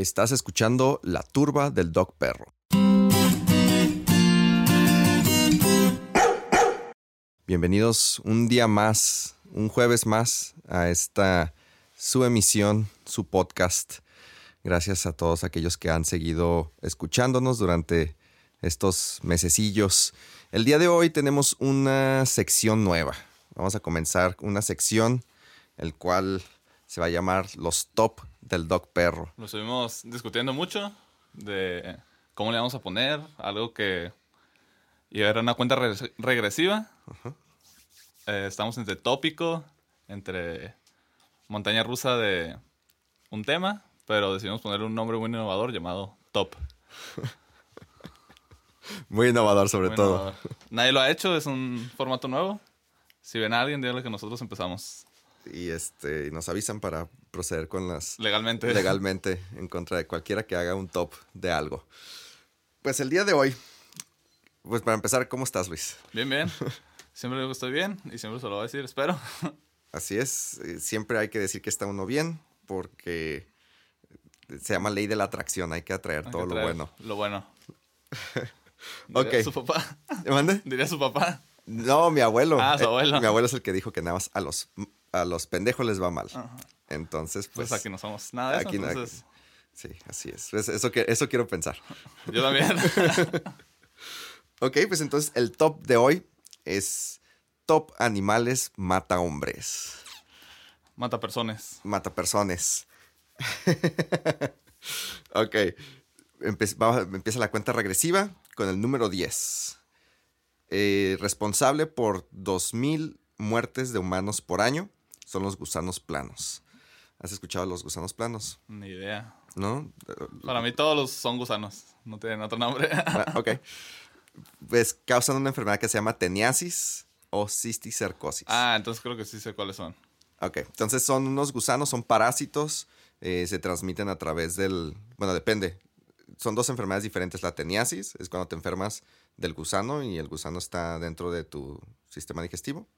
Estás escuchando La Turba del Dog Perro. Bienvenidos un día más, un jueves más a esta su emisión, su podcast. Gracias a todos aquellos que han seguido escuchándonos durante estos mesecillos. El día de hoy tenemos una sección nueva. Vamos a comenzar una sección el cual se va a llamar los top del dog perro. Lo estuvimos discutiendo mucho de cómo le vamos a poner, algo que y era una cuenta re- regresiva. Eh, estamos entre tópico, entre montaña rusa de un tema, pero decidimos ponerle un nombre muy innovador llamado Top. Muy innovador sobre Muy todo. innovador. Nadie lo ha hecho, es un formato nuevo. Si ven a alguien, díganle que nosotros empezamos Y este y nos avisan para proceder con las legalmente. legalmente en contra de cualquiera que haga un top de algo. Pues el día de hoy, pues para empezar, ¿cómo estás, Luis? Bien, bien. Siempre digo que estoy bien y siempre se lo voy a decir, espero. Así es, eh, siempre hay que decir que está uno bien porque se llama ley de la atracción, hay que atraer Hay todo que lo bueno. Lo bueno. Diría su papá. ¿Mande? Diría su papá. No, mi abuelo. Ah, su Eh, abuelo. mi abuelo es el que dijo que nada más a los, a los pendejos les va mal. Ajá. Entonces, Pues, pues... aquí no somos nada de eso, aquí no- entonces Sí, así es. Pues, eso, que, eso quiero pensar. yo también. Ok, pues entonces el top de hoy es top animales mata hombres, Mata personas. mata personas. ok, empe- empieza la cuenta regresiva con el número 10. Eh, responsable por 2.000 muertes de humanos por año son los gusanos planos. ¿Has escuchado los gusanos planos? Ni idea. ¿No? Para mí todos los son gusanos. No tienen otro nombre. Ah, ok. Pues causan una enfermedad que se llama teniasis o cisticercosis. ah, entonces creo que sí sé cuáles son. Ok, entonces son unos gusanos, son parásitos, eh, se transmiten a través del... Bueno, depende. Son dos enfermedades diferentes. La teniasis es cuando te enfermas del gusano y el gusano está dentro de tu sistema digestivo.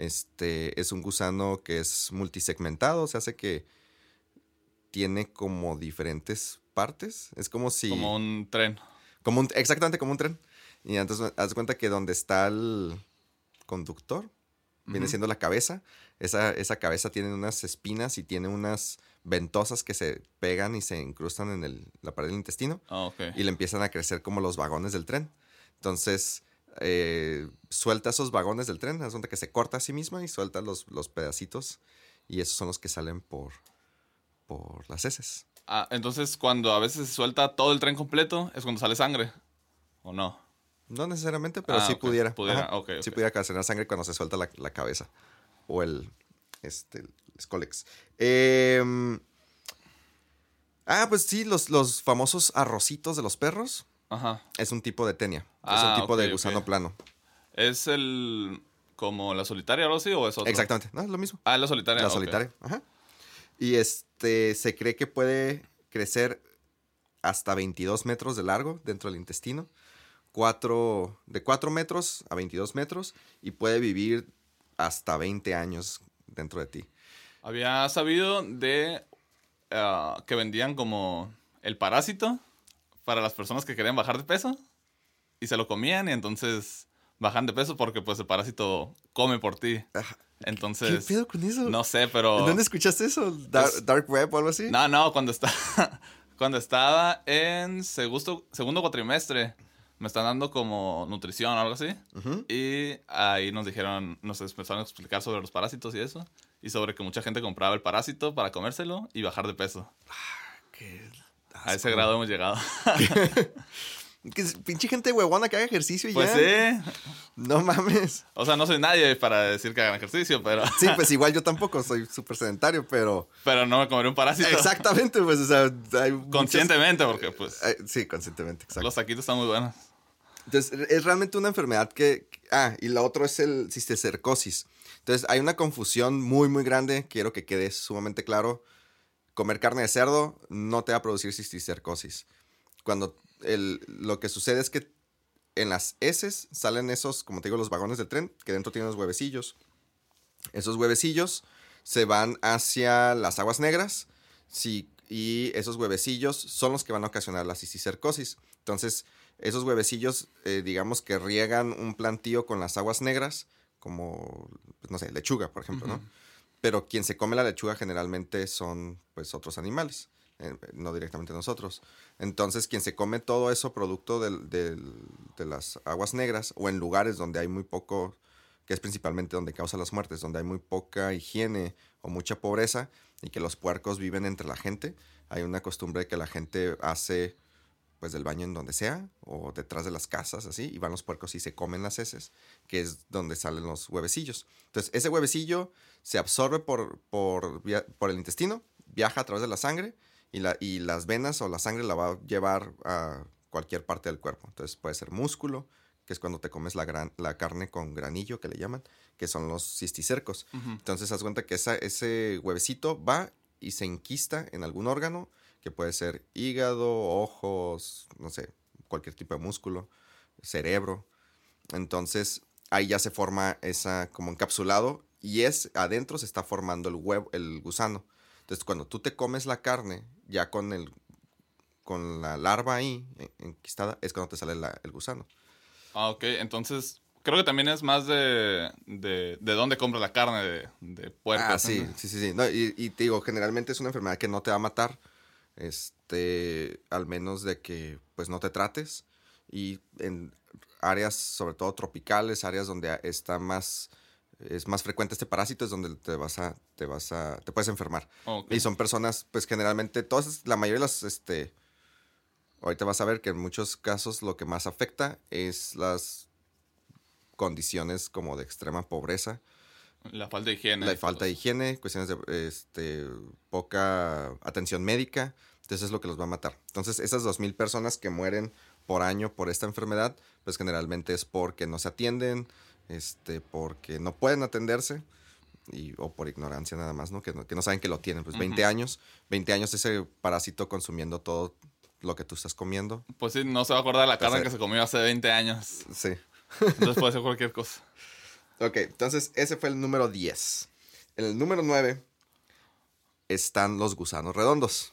Este es un gusano que es multisegmentado, se hace que tiene como diferentes partes. Es como si... Como un tren. Como un- exactamente como un tren. Y entonces haz cuenta que donde está el conductor, viene siendo la cabeza. Esa, esa cabeza tiene unas espinas y tiene unas ventosas que se pegan y se incrustan en el- la pared del intestino Ah, y le empiezan a crecer como los vagones del tren. Entonces, eh, suelta esos vagones del tren, haz de cuenta que se corta a sí misma y suelta los, los pedacitos y esos son los que salen por, por las heces. Ah, entonces cuando a veces se suelta todo el tren completo es cuando sale sangre. ¿O no? No necesariamente, pero Ah, sí pudiera. Pudiera, Ajá. ok, Sí ok. pudiera ocasionar sangre cuando se suelta la, la cabeza. O el, este, el. Em, ah, pues sí, los, los famosos arrocitos de los perros. Ajá. Es un tipo de tenia. es Ah, un tipo de gusano plano. ¿Es el como la solitaria o algo así o es otro? Exactamente. No, es lo mismo. Ah, la solitaria. La solitaria. Ajá. Y este se cree que puede crecer hasta 22 metros de largo dentro del intestino. Cuatro, de 4 metros a 22 metros. Y puede vivir hasta 20 años dentro de ti. Había sabido de ah, que vendían como el parásito para las personas que querían bajar de peso y se lo comían y entonces bajan de peso porque pues el parásito come por ti. Ajá. ¿Qué Entonces, pedo con eso? no sé, pero... ¿En dónde escuchaste eso? ¿Dar- Pues- ¿Dark Web o algo así? No, no, cuando, está, cuando estaba en segundo, segundo cuatrimestre me están dando como nutrición o algo así. Ujú. Y ahí nos dijeron, nos empezaron a explicar sobre los parásitos y eso. Y sobre que mucha gente compraba el parásito para comérselo y bajar de peso. Qué A ese grado hemos llegado. Que pinche gente huevona que haga ejercicio y Pues ya. sí. No mames. O sea, no soy nadie para decir que hagan ejercicio, pero, Sí, pues igual yo tampoco soy súper sedentario, pero... pero no me comeré un parásito. Exactamente, pues, o sea, hay muchas- Conscientemente, porque pues sí, conscientemente, exacto. los taquitos están muy buenos. Entonces, es realmente una enfermedad que... Ah, y la otra es el cisticercosis. Entonces, hay una confusión muy, muy grande. Quiero que quede sumamente claro. Comer carne de cerdo no te va a producir cisticercosis. Cuando el, lo que sucede es que en las heces salen esos, como te digo, los vagones del tren, que dentro tienen los huevecillos. Esos huevecillos se van hacia las aguas negras. Si y esos huevecillos son los que van a ocasionar la cisticercosis. Entonces, esos huevecillos, eh, digamos que riegan un plantío con las aguas negras, como, pues, no sé, lechuga, por ejemplo, ¿no? Pero quien se come la lechuga generalmente son, pues, otros animales, eh, no directamente nosotros. Entonces, quien se come todo eso producto del- de las aguas negras o en lugares donde hay muy poco, que es principalmente donde causa las muertes, donde hay muy poca higiene o mucha pobreza y que los puercos viven entre la gente, hay una costumbre de que la gente hace pues del baño en donde sea o detrás de las casas así y van los puercos y se comen las heces que es donde salen los huevecillos. Entonces ese huevecillo se absorbe por, por, el intestino viaja a través de la sangre y, la, y las venas o la sangre la va a llevar a cualquier parte del cuerpo. Entonces puede ser músculo que es cuando te comes la, gran, la carne con granillo que le llaman que son los cisticercos. Ujú. entonces, haz cuenta que esa- ese huevecito va y se enquista en algún órgano, que puede ser hígado, ojos, no sé, cualquier tipo de músculo, cerebro. Entonces, ahí ya se forma esa como encapsulado y es adentro se está formando el huevo, el gusano. Entonces, cuando tú te comes la carne, ya con el con la larva ahí en- enquistada, es cuando te sale la- el gusano. Ah, ok. Entonces, creo que también es más de, de, de dónde compras la carne de, de puerco. Ah, sí, sí, sí, sí. No, y, y te digo, generalmente es una enfermedad que no te va a matar, este, al menos de que pues no te trates. Y en áreas, sobre todo tropicales, áreas donde está más, es más frecuente este parásito, es donde te vas a, te vas a, te puedes enfermar. Y son personas, pues generalmente, todas, la mayoría de las, este, ahorita vas a ver que en muchos casos lo que más afecta es las condiciones como de extrema pobreza. La falta de higiene. La falta de higiene, cuestiones de este, poca atención médica, entonces es lo que los va a matar. Entonces, esas 2.000 personas que mueren por año por esta enfermedad, pues generalmente es porque no se atienden, este, porque no pueden atenderse y, o por ignorancia nada más, ¿no? Que, no, que no saben que lo tienen. Pues 20 Ujú. años, 20 años ese parásito consumiendo todo lo que tú estás comiendo. Pues sí, no se va a acordar de la carne que se comió hace 20 años. Sí. Entonces puede ser cualquier cosa. Ok, entonces ese fue el número 10. En el número 9 están los gusanos redondos.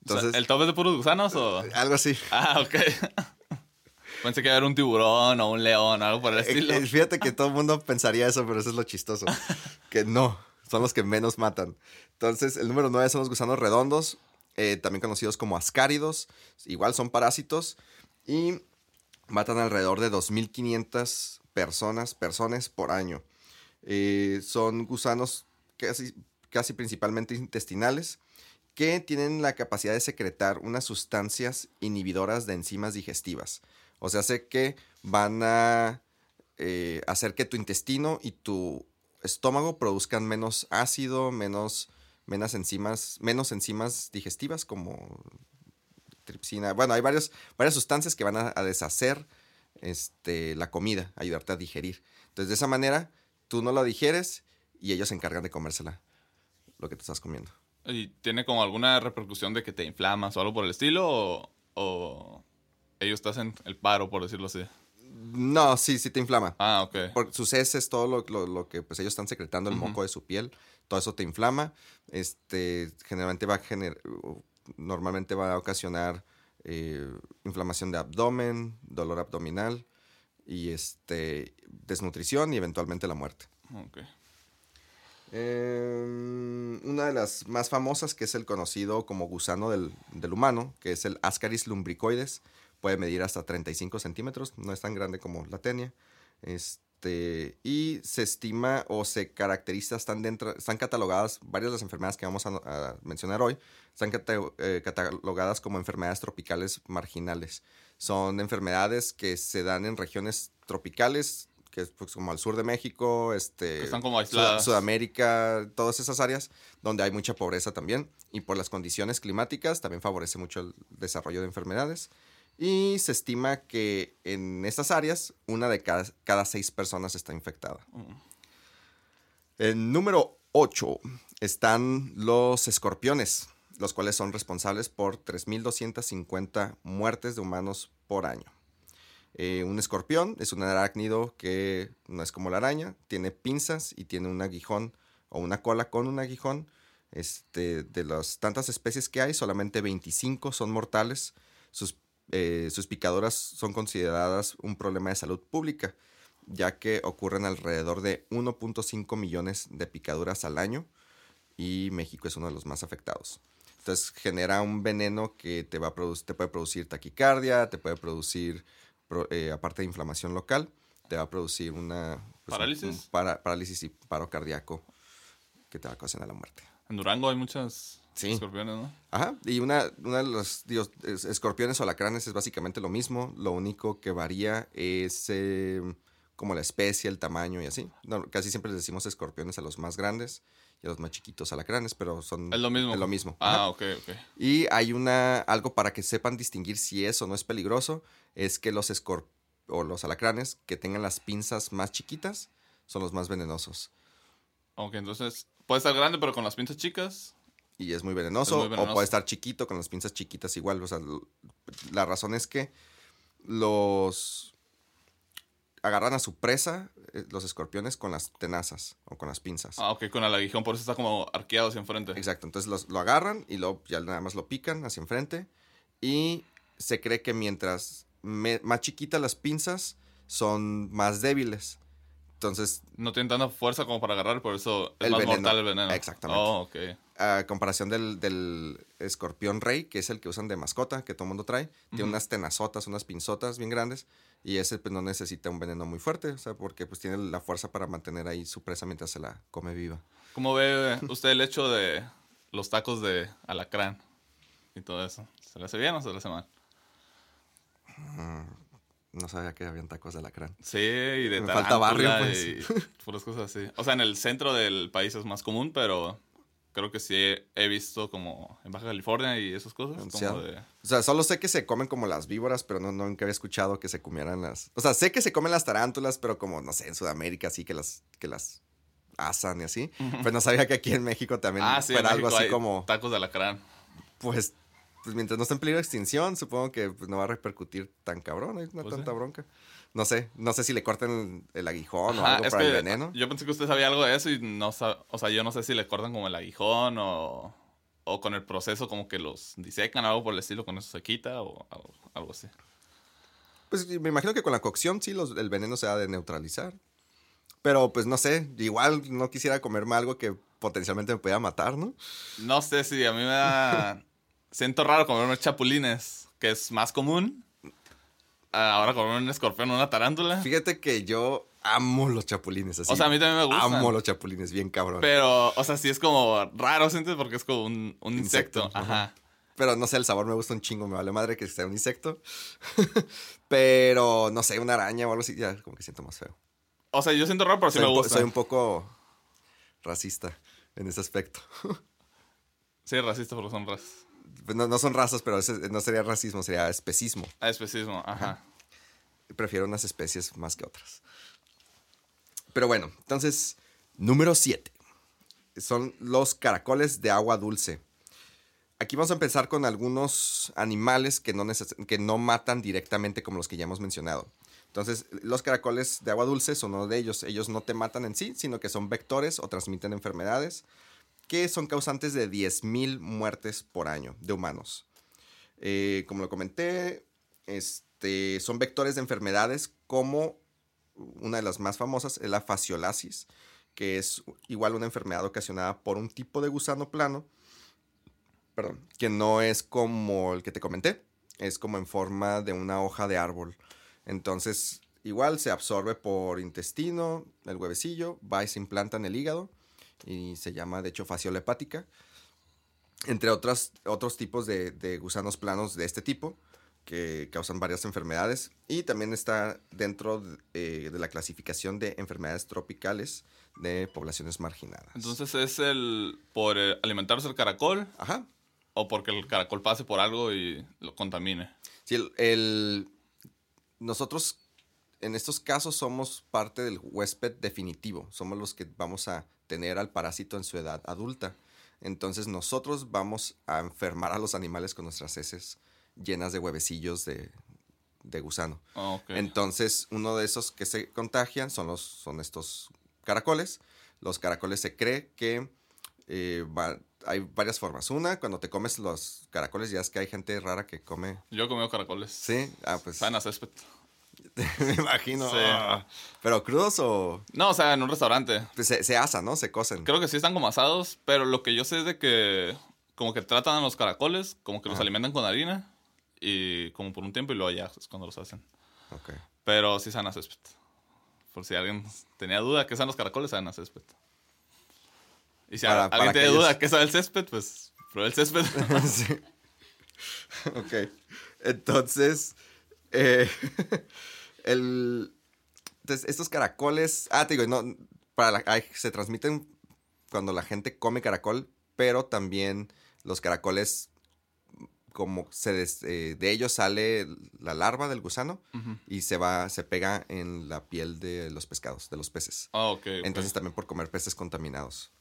Entonces, O sea, ¿El top es de puros gusanos o...? algo así. Ah, ok. Pensé que iba a haber un tiburón o un león o algo por el Eh, estilo. eh, Fíjate que todo el mundo pensaría eso, pero eso es lo chistoso. que no, son los que menos matan. Entonces, el número 9 son los gusanos redondos, eh, también conocidos como ascáridos. Igual son parásitos y matan alrededor de 2.500 personas, personas por año. Eh, son gusanos casi, casi principalmente intestinales que tienen la capacidad de secretar unas sustancias inhibidoras de enzimas digestivas. O sea, sé que van a eh, hacer que tu intestino y tu estómago produzcan menos ácido, menos, menos enzimas, menos enzimas digestivas como tripsina. Bueno, hay varias sustancias que van a deshacer este, la comida, ayudarte a digerir. Entonces, de esa manera, tú no la digieres y ellos se encargan de comérsela, lo que te estás comiendo. ¿Y tiene como alguna repercusión de que te inflamas o algo por el estilo? ¿O, o ellos te hacen el paro, por decirlo así? No, sí, sí te inflama. Ah, ok. Por sus heces, todo lo, lo- lo que pues ellos están secretando, el moco de su piel, todo eso te inflama. Este, generalmente va a gener, normalmente va a ocasionar eh, inflamación de abdomen, dolor abdominal y este, desnutrición y eventualmente la muerte. Ok. Eh, una de las más famosas, que es el conocido como gusano del, del humano, que es el Ascaris lumbricoides, puede medir hasta 35 centímetros, no es tan grande como la tenia. Este, y se estima o se caracteriza, están, dentro, están catalogadas, varias de las enfermedades que vamos a, a mencionar hoy, están cata- eh, catalogadas como enfermedades tropicales marginales. Son enfermedades que se dan en regiones tropicales, que es pues, como al sur de México, este, Que están como Sud- aisladas. Sudamérica, todas esas áreas donde hay mucha pobreza también y por las condiciones climáticas también favorece mucho el desarrollo de enfermedades. Y se estima que en estas áreas una de cada, cada seis personas está infectada. Mm. En número 8 están los escorpiones, los cuales son responsables por 3.250 muertes de humanos por año. Eh, un escorpión es un arácnido que no es como la araña, tiene pinzas y tiene un aguijón o una cola con un aguijón Este, de las tantas especies que hay, solamente 25 son mortales. Sus, eh, sus picadoras son consideradas un problema de salud pública, ya que ocurren alrededor de 1.5 millones de picaduras al año y México es uno de los más afectados. Entonces genera un veneno que te, va a te puede producir taquicardia, te puede producir, pro- eh, aparte de inflamación local, te va a producir una... pues, ¿Parálisis? un para- parálisis y paro cardíaco que te va a ocasionar la muerte. En Durango hay muchas Sí. escorpiones, ¿no? Ajá, y una, una de los digo, es- escorpiones o alacranes es básicamente lo mismo, lo único que varía es eh, como la especie, el tamaño y así. No, casi siempre les decimos escorpiones a los más grandes y a los más chiquitos alacranes, pero son... Es lo mismo. Es lo mismo. Ah, ok, ok. Y hay una, algo para que sepan distinguir si es o no es peligroso, es que los escorp o los alacranes que tengan las pinzas más chiquitas son los más venenosos. Ok, entonces puede estar grande, pero con las pinzas chicas. Y es muy venenoso, Es muy venenoso. o puede estar chiquito con las pinzas chiquitas igual. O sea, la razón es que los agarran a su presa, eh, los escorpiones, con las tenazas o con las pinzas. Ah, ok, con el aguijón, por eso está como arqueado hacia enfrente. Exacto, entonces los- lo agarran y luego ya nada más lo pican hacia enfrente y se cree que mientras me- más chiquitas las pinzas son más débiles. Entonces, No tienen tanta fuerza como para agarrar, por eso es más veneno. mortal el veneno. Exactamente. Oh, ok. A comparación del, del escorpión rey, que es el que usan de mascota, que todo el mundo trae, tiene unas tenazotas, unas pinzotas bien grandes, y ese pues no necesita un veneno muy fuerte, o sea, porque pues tiene la fuerza para mantener ahí su presa mientras se la come viva. ¿Cómo ve usted el hecho de los tacos de alacrán y todo eso? ¿Se le hace bien o se le hace mal? No sabía que habían tacos de alacrán. Sí, y de Me falta barrio, pues. y puras cosas así. O sea, en el centro del país es más común, pero creo que sí he, he visto como en Baja California y esas cosas. En Como Seattle. de... O sea, solo sé que se comen como las víboras, pero no, nunca había escuchado que se comieran las... O sea, sé que se comen las tarántulas, pero como, no sé, en Sudamérica sí que las, que las asan y así. Pues no sabía que aquí en México también Ah, sí, en fuera algo México así como... tacos de alacrán. Pues, pues mientras no esté en peligro de extinción, supongo que pues, no va a repercutir tan cabrón, no hay una Pues tanta sí. bronca. No sé, no sé si le cortan el, el aguijón o algo para el veneno. Yo pensé que usted sabía algo de eso y no sab- o sea, yo no sé si le cortan como el aguijón o, o con el proceso como que los disecan algo por el estilo, con eso se quita o algo, algo así. Pues me imagino que con la cocción sí los- el veneno se ha de neutralizar. Pero pues no sé, igual no quisiera comerme algo que potencialmente me pudiera matar, ¿no? No sé si a mí me da... Siento raro comerme chapulines, que es más común. Ah, Ahora comerme un escorpión o una tarántula. Fíjate que yo amo los chapulines así. O sea, a mí también me gustan. Amo los chapulines, bien cabrón. Pero, Pero, o sea, sí es como raro, ¿sientes? Porque es como un, un insecto. Insecto, Ajá. no sé, el sabor me gusta un chingo, me vale madre que sea un insecto. Pero no sé, una araña o algo así, ya como que siento más feo. O sea, yo siento raro, pero sí soy, me gusta. soy un poco racista en ese aspecto. Sí, racista porque son razas. Pues no, no son razas, pero ese no sería racismo, sería especismo. Ah, especismo, ajá. Prefiero unas especies más que otras. Pero bueno, entonces, número 7. Son los caracoles de agua dulce. Aquí vamos a empezar con algunos animales que no, que no matan directamente como los que ya hemos mencionado. Entonces, los caracoles de agua dulce son uno de ellos. Ellos no te matan en sí, sino que son vectores o transmiten enfermedades que son causantes de 10.000 muertes por año de humanos. Eh, como lo comenté, este, son vectores de enfermedades como una de las más famosas es la fasciolasis, que es igual una enfermedad ocasionada por un tipo de gusano plano, perdón, que no es como el que te comenté, es como en forma de una hoja de árbol. Entonces, igual se absorbe por intestino, el huevecillo, va y se implanta en el hígado y se llama de hecho fasciola hepática entre otras, otros tipos de, de gusanos planos de este tipo que causan varias enfermedades y también está dentro de, eh, de la clasificación de enfermedades tropicales de poblaciones marginadas. Entonces es el por eh, alimentarse el caracol Ajá. o porque el caracol pase por algo y lo contamine. Sí, el, el- nosotros en estos casos somos parte del huésped definitivo. Somos los que vamos a tener al parásito en su edad adulta. Entonces nosotros vamos a enfermar a los animales con nuestras heces llenas de huevecillos de, de gusano. Ah. Entonces, uno de esos que se contagian son, los, son estos caracoles. Los caracoles se cree que eh, va- hay varias formas. Una, cuando te comes los caracoles, ya es que hay gente rara que come. Yo he comido caracoles. Sí, ah, pues. Saben a césped. me imagino. Sí. Ah. Pero crudos o. No, o sea, en un restaurante. pues, se, se asan, ¿no? Se cocen. Creo que sí están como asados, pero lo que yo sé es de que como que tratan a los caracoles, como que los Ajá. alimentan con harina y como por un tiempo y luego ya es cuando los hacen. Ok. Pero sí saben a césped. Por si alguien tenía duda qué saben los caracoles, saben a césped. Y si Para- alguien para tiene duda qué sabe el césped, pues prueba el césped. sí. Ok. Entonces, eh, el, entonces, estos caracoles, ah, te digo, no, para la- ay, se transmiten cuando la gente come caracol, pero también los caracoles, como se des- eh, de ellos sale la larva del gusano y se va, se pega en la piel de los pescados, de los peces. Ah, ok. ok. Entonces también por comer peces contaminados.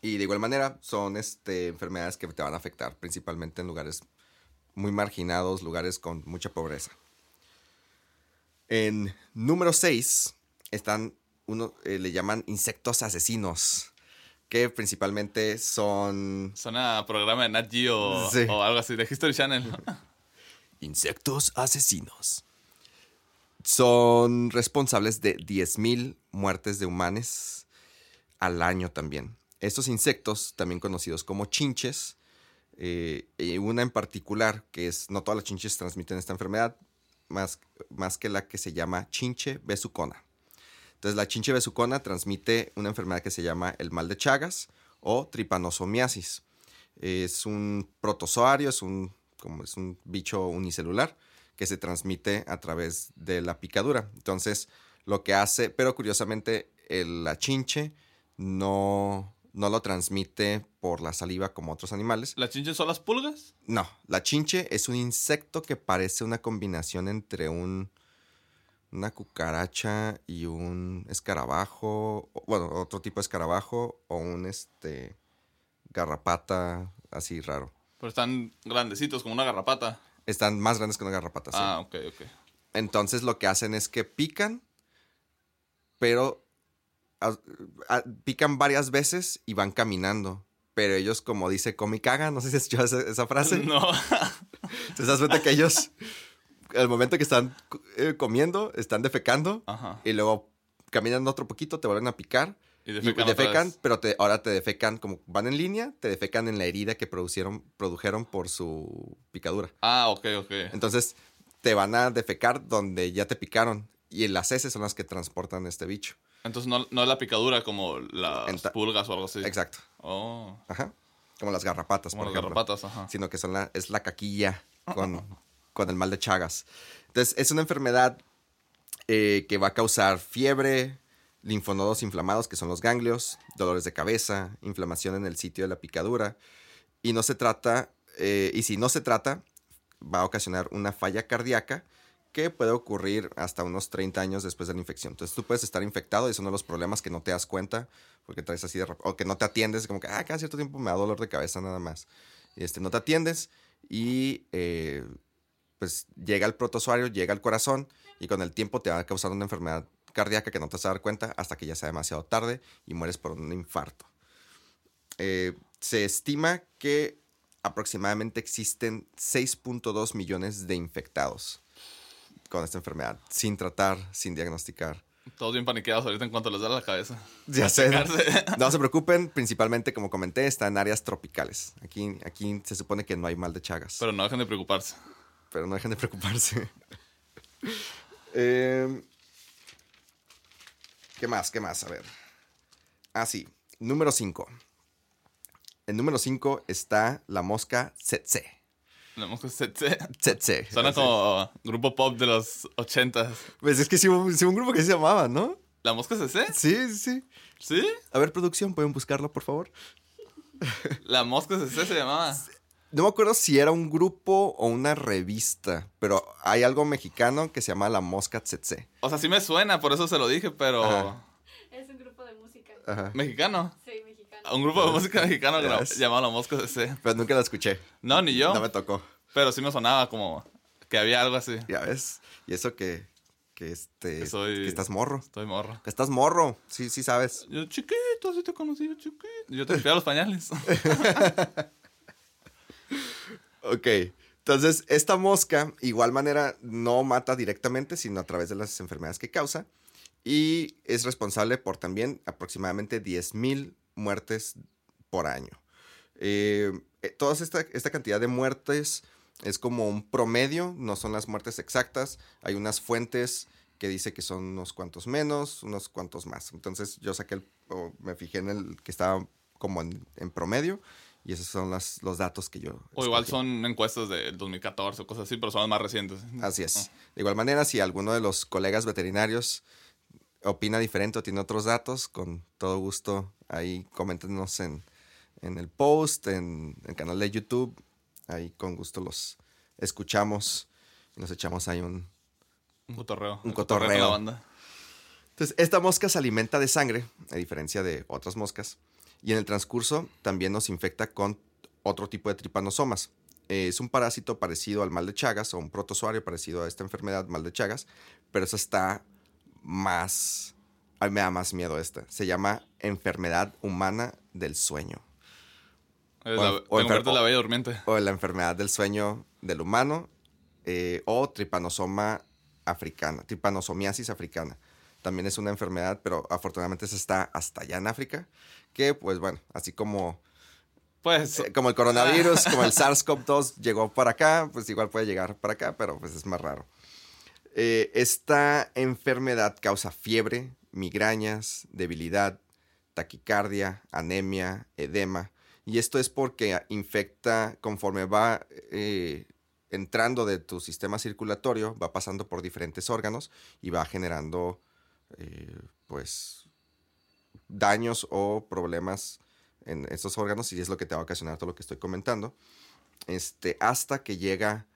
Y de igual manera son este, enfermedades que te van a afectar principalmente en lugares muy marginados, lugares con mucha pobreza. En número 6 están, uno, eh, le llaman insectos asesinos, que principalmente son Suena a programa de Nat Geo Sí. o algo así, de History Channel. insectos asesinos. Son responsables de 10.000 muertes de humanos al año también. Estos insectos, también conocidos como chinches, eh, una en particular, que es, no todas las chinches transmiten esta enfermedad, más, más que la que se llama chinche besucona. Entonces la chinche besucona transmite una enfermedad que se llama el mal de Chagas o tripanosomiasis. Es un protozoario, es un, como es un bicho unicelular que se transmite a través de la picadura. Entonces, lo que hace, pero curiosamente, el- la chinche no, no lo transmite por la saliva como otros animales. ¿Las chinches son las pulgas? No, la chinche es un insecto que parece una combinación entre un una cucaracha y un escarabajo, o- bueno, otro tipo de escarabajo o un este garrapata así raro. Pero están grandecitos, como una garrapata. Están más grandes que una garrapata, sí. Ah, ok, ok. Entonces lo que hacen es que pican, pero pican varias veces y van caminando. Pero ellos, como dice come y caga, no sé si has escuchado esa, esa frase. No. ¿Te das cuenta que ellos, al momento que están eh, comiendo, están defecando Ajá. y luego caminan otro poquito, te vuelven a picar Y y defecan, otra defecan, pero te, ahora te defecan, como van en línea, te defecan en la herida que producieron, produjeron por su picadura. Ah, ok, ok. Entonces te van a defecar donde ya te picaron y las heces son las que transportan este bicho. Entonces no, no es la picadura como las Enta- pulgas o algo así. Exacto. Oh, Ajá. Como las garrapatas, como por las ejemplo. garrapatas, ajá. Sino que son la, es la caquilla con, con el mal de Chagas. Entonces, es una enfermedad eh, que va a causar fiebre, linfonodos inflamados, que son los ganglios, dolores de cabeza, inflamación en el sitio de la picadura. Y no se trata, eh, y si no se trata, va a ocasionar una falla cardíaca que puede ocurrir hasta unos 30 años después de la infección. Entonces tú puedes estar infectado y es uno de los problemas que no te das cuenta porque traes así de o que no te atiendes, como que ah, cada cierto tiempo me da dolor de cabeza nada más. Y este, no te atiendes y eh, pues llega el protozoario, llega al corazón y con el tiempo te va a causar una enfermedad cardíaca que no te vas a dar cuenta hasta que ya sea demasiado tarde y mueres por un infarto. Eh, se estima que aproximadamente existen 6.2 millones de infectados con esta enfermedad, sin tratar, sin diagnosticar. Todos bien paniqueados ahorita en cuanto les da la cabeza. Ya sé. ¿no? Se preocupen, principalmente, como comenté, está en áreas tropicales. Aquí, aquí se supone que no hay mal de Chagas. Pero no dejen de preocuparse. pero no dejen de preocuparse. Eh, ¿Qué más? ¿Qué más? A ver. Ah, sí. Número 5. En número 5 está la mosca tsetse. La mosca tsetse. Tsetse. Suena como grupo pop de los ochentas. Pues es que sí hubo, sí hubo un grupo que se llamaba, ¿no? ¿La mosca tsetse? Sí, sí, sí. ¿Sí? A ver, producción, ¿pueden buscarlo, por favor? La mosca tsetse se llamaba. No me acuerdo si era un grupo o una revista, pero hay algo mexicano que se llama La Mosca Tsetse. O sea, sí me suena, por eso se lo dije, pero... Ajá. Es un grupo de música. Ajá. ¿Mexicano? Sí, mexicano. Un grupo de música mexicano que Yes. llamado La Mosca tsetse. Pero nunca la escuché. No, ni yo. No me tocó. Pero sí me sonaba como que había algo así. Ya ves. Y eso que, que, este, Que soy- que estás morro. Estoy morro. Que estás morro, sí, sí sabes. Yo, chiquito, así te conocí, yo chiquito. Yo te limpiaba los pañales. Ok, entonces esta mosca, igual manera, no mata directamente, sino a través de las enfermedades que causa. Y es responsable por también aproximadamente 10.000 muertes por año. Eh, eh, toda esta, esta cantidad de muertes es como un promedio, no son las muertes exactas. Hay unas fuentes que dice que son unos cuantos menos, unos cuantos más. Entonces yo saqué el, o me fijé en el que estaba como en, en promedio y esos son las- los datos que yo... O igual son encuestas del 2014 o cosas así, pero son las más recientes. Así es. De igual manera, si alguno de los colegas veterinarios opina diferente o tiene otros datos, con todo gusto ahí coméntenos en, en el post, en el canal de YouTube. Ahí con gusto los escuchamos y nos echamos ahí un... Un cotorreo. Un El con la cotorreo. banda. Entonces, esta mosca se alimenta de sangre, a diferencia de otras moscas, y en el transcurso también nos infecta con otro tipo de tripanosomas. Eh, es un parásito parecido al mal de Chagas o un protozoario parecido a esta enfermedad, mal de Chagas, pero eso está más... A mí me da más miedo esta. Se llama enfermedad humana del sueño. Es O- la, o enfer- la bella durmiente. O la enfermedad del sueño del humano. eh, o tripanosoma africana, tripanosomiasis africana. También es una enfermedad, pero afortunadamente esa está hasta allá en África. Que, pues bueno, así como, Pues, eh, como el coronavirus, como el SARS-CoV-2 llegó para acá, pues igual puede llegar para acá, pero pues es más raro. Eh, esta enfermedad causa fiebre, migrañas, debilidad, taquicardia, anemia, edema. Y esto es porque infecta conforme va eh, entrando de tu sistema circulatorio, va pasando por diferentes órganos y va generando, eh, pues, daños o problemas en estos órganos y es lo que te va a ocasionar todo lo que estoy comentando. Este, hasta que llega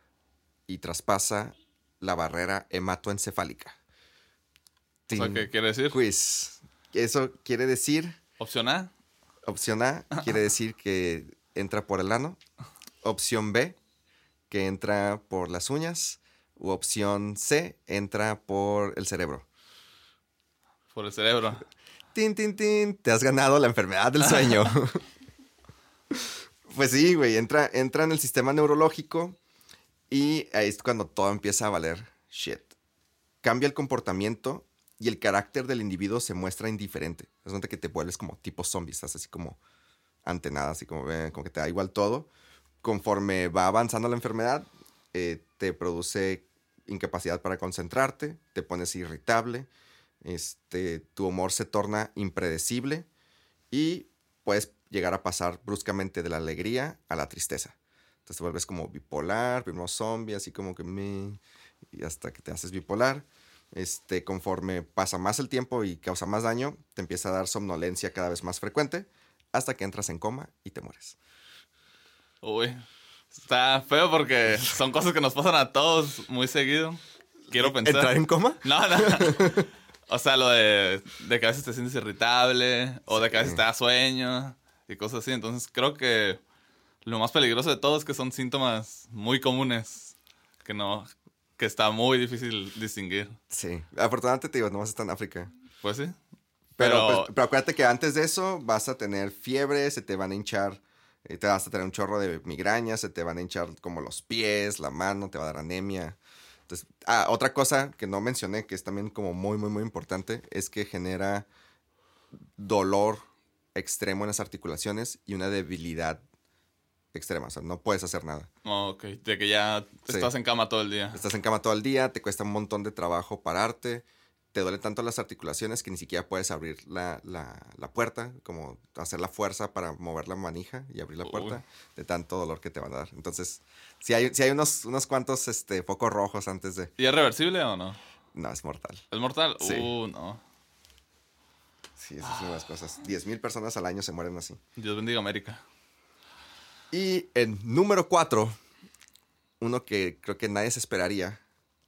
y traspasa la barrera hematoencefálica. o sea, ¿qué quiere decir? Quiz. Eso quiere decir, Opción A, opción A, quiere decir que entra por el ano. Opción B, que entra por las uñas. U opción C, entra por el cerebro. por el cerebro. Tin, tin, tin, te has ganado la enfermedad del sueño. pues sí, güey, entra, entra en el sistema neurológico y ahí es cuando todo empieza a valer shit. Cambia el comportamiento y el carácter del individuo se muestra indiferente. Es donde que te vuelves como tipo zombie, estás así como ante nada, así como, eh, como que te da igual todo. Conforme va avanzando la enfermedad, eh, te produce incapacidad para concentrarte, te pones irritable, este, tu humor se torna impredecible y puedes llegar a pasar bruscamente de la alegría a la tristeza. Entonces te vuelves como bipolar, primero zombie, así como que me... Y hasta que te haces bipolar. Este, conforme pasa más el tiempo y causa más daño, te empieza a dar somnolencia cada vez más frecuente hasta que entras en coma y te mueres. Uy, está feo porque son cosas que nos pasan a todos muy seguido. Quiero pensar. ¿Entrar en coma? No, no. O sea, lo de, de que a veces te sientes irritable o de que a veces te da sueño y cosas así. Entonces creo que lo más peligroso de todo es que son síntomas muy comunes que no, que está muy difícil distinguir. Sí. Afortunadamente te digo, nomás está en África. Pues sí. Pero, Pero, pues, pero acuérdate que antes de eso vas a tener fiebre, se te van a hinchar, eh, te vas a tener un chorro de migrañas, se te van a hinchar como los pies, la mano, te va a dar anemia. Entonces, ah, otra cosa que no mencioné, que es también como muy, muy, muy importante, es que genera dolor extremo en las articulaciones y una debilidad extrema. O sea, no puedes hacer nada. ok, de que ya Sí. estás en cama todo el día. Estás en cama todo el día, te cuesta un montón de trabajo pararte, te duele tanto las articulaciones que ni siquiera puedes abrir la, la- la puerta, como hacer la fuerza para mover la manija y abrir la Uy. puerta, de tanto dolor que te van a dar. Entonces, si hay, si hay unos, unos cuantos este, focos rojos antes de... ¿Y es reversible o no? No, es mortal. ¿Es mortal? Sí. Uh, no. Sí, esas son las cosas. 10.000 personas al año se mueren así. Dios bendiga América. Y en número 4, uno que creo que nadie se esperaría,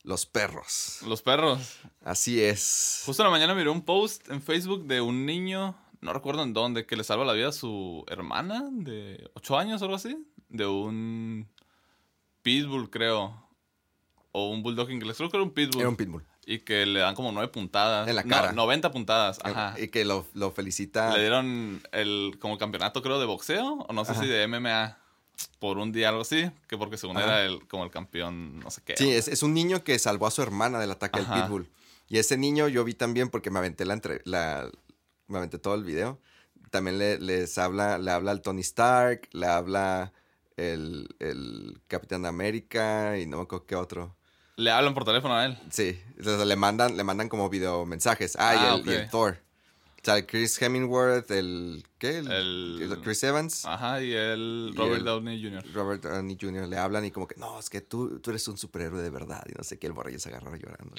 los perros. Los perros. Así es. Justo en la mañana miré un post en Facebook de un niño, no recuerdo en dónde, que le salva la vida a su hermana de 8 años o algo así. De un pitbull, creo. O un bulldog inglés. Creo que era un pitbull. Era un pitbull. Y que le dan como nueve puntadas. En la No, cara. 90 puntadas, ajá. Y que lo, lo felicita. Le dieron el como campeonato, creo, de boxeo, o no sé Ajá. si de MMA, por un día, algo así, que porque según Ajá. era el, como el campeón, no sé qué. Sí, es, es un niño que salvó a su hermana del ataque del pitbull. Y ese niño yo vi también porque me aventé la, entre- la me aventé todo el video. También le, les habla, le habla al Tony Stark, le habla el, el Capitán América y no me acuerdo qué otro. Le hablan por teléfono a él. Sí, sea, le mandan, le mandan como video mensajes. Ah, y, Ah, el, y el ok. Thor. O sea, el Chris Hemingworth, el ¿qué? El, Chris Evans. Ajá, y el Y Robert el- Downey Jr. Robert Downey Jr. le hablan y como que, no, es que tú, tú eres un superhéroe de verdad. Y no sé qué, el borrillo se agarró llorando.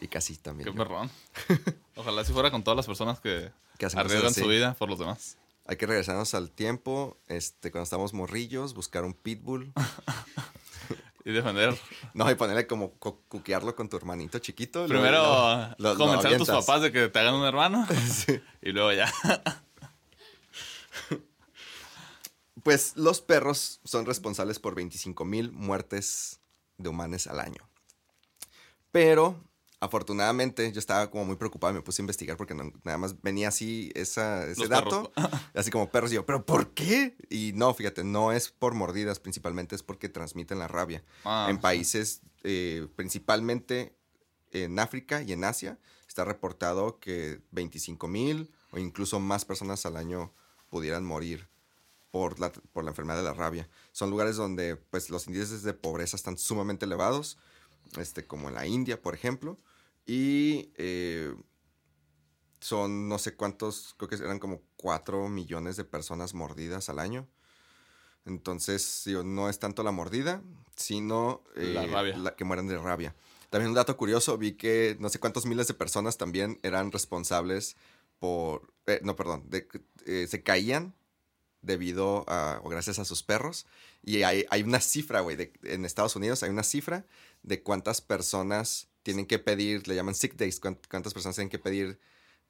Y casi también. Qué perrón. Ojalá si fuera con todas las personas que, Que arriesgan su vida por los demás. Hay que regresarnos al tiempo, este, cuando estamos morrillos, buscar un pitbull. Y defender. No, y ponerle como cu- cuquearlo con tu hermanito chiquito. Primero, lo- lo convencer a tus papás de que te hagan un hermano. Y luego ya. Pues los perros son responsables por 25 mil muertes de humanos al año. Pero, afortunadamente, yo estaba como muy preocupado y me puse a investigar porque no- nada más venía así esa, ese Los dato. Así como perros. Y yo, ¿pero por qué? Y no, fíjate, no es por mordidas, principalmente es porque transmiten la rabia. Ah, en países, eh, principalmente en África y en Asia, está reportado que 25 mil o incluso más personas al año pudieran morir por la, por la enfermedad de la rabia. Son lugares donde pues, los índices de pobreza están sumamente elevados, este, como en la India, por ejemplo, y eh, son no sé cuántos, creo que eran como 4 millones de personas mordidas al año. Entonces, digo, no es tanto la mordida, sino eh, La rabia. que mueran de rabia. También un dato curioso, vi que no sé cuántos miles de personas también eran responsables por, eh, no, perdón, de, eh, se caían debido a, o gracias a sus perros. Y hay, hay una cifra, güey, en Estados Unidos hay una cifra de cuántas personas tienen que pedir, le llaman sick days, cuán- cuántas personas tienen que pedir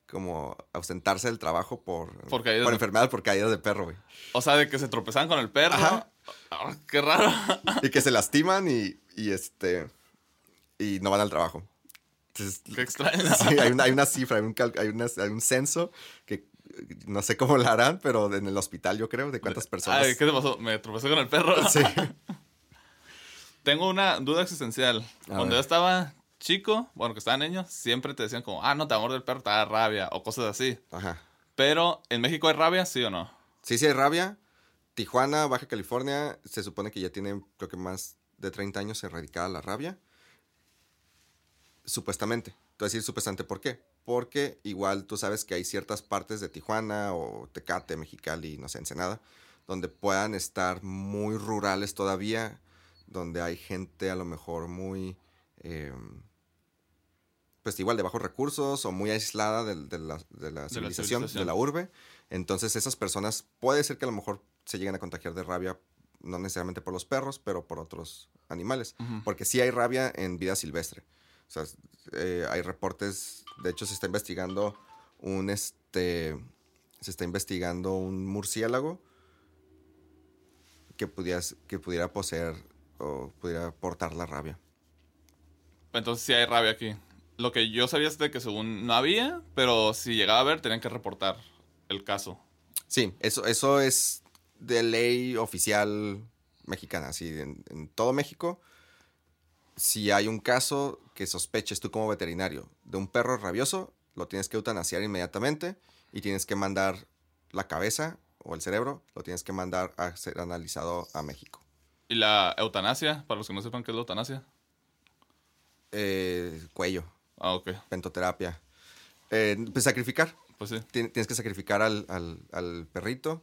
como ausentarse del trabajo por, Por caídas por de- enfermedad, por caída de perro, güey. O sea, de que se tropezaban con el perro. Ajá. Ah, qué raro. Y que se lastiman y, y este, y no van al trabajo. Entonces, Qué extraño. Sí, hay una, hay una cifra, hay un, cal- hay, una- hay un censo que eh, no sé cómo lo harán, pero en el hospital yo creo, de cuántas personas. Ay, ¿qué te pasó? Me tropecé con el perro. Sí. Tengo una duda existencial. A Cuando ver. yo estaba chico, bueno, que estaba niño, siempre te decían como, ah, no, te amor del perro, te da rabia o cosas así. Ajá. Pero, ¿en México hay rabia, sí o no? Sí, sí hay rabia. Tijuana, Baja California, se supone que ya tienen, creo que más de 30 años erradicada la rabia. Supuestamente. Te voy a decir supuestamente por qué. Porque igual tú sabes que hay ciertas partes de Tijuana o Tecate, Mexicali, no sé, Ensenada, donde puedan estar muy rurales todavía, donde hay gente a lo mejor muy, eh, pues igual de bajos recursos o muy aislada de, la, de la civilización, de civilización. la urbe. Entonces esas personas puede ser que a lo mejor se lleguen a contagiar de rabia, no necesariamente por los perros, pero por otros animales. Porque sí hay rabia en vida silvestre. O sea, eh, hay reportes, de hecho se está investigando un este se está investigando un murciélago que pudiera, que pudiera poseer o pudiera portar la rabia. Entonces sí hay rabia aquí. Lo que yo sabía es de que según no había, pero si llegaba a haber, tenían que reportar el caso. Sí, eso, eso es de ley oficial mexicana. Así, en, en todo México, si hay un caso que sospeches tú como veterinario de un perro rabioso, lo tienes que eutanasiar inmediatamente y tienes que mandar la cabeza o el cerebro, lo tienes que mandar a ser analizado a México. ¿Y la eutanasia? Para los que no sepan qué es la eutanasia. Eh, cuello, Ah, ok. pentoterapia. Eh, pues sacrificar. Pues sí. Tien- Tienes que sacrificar al, al- al perrito.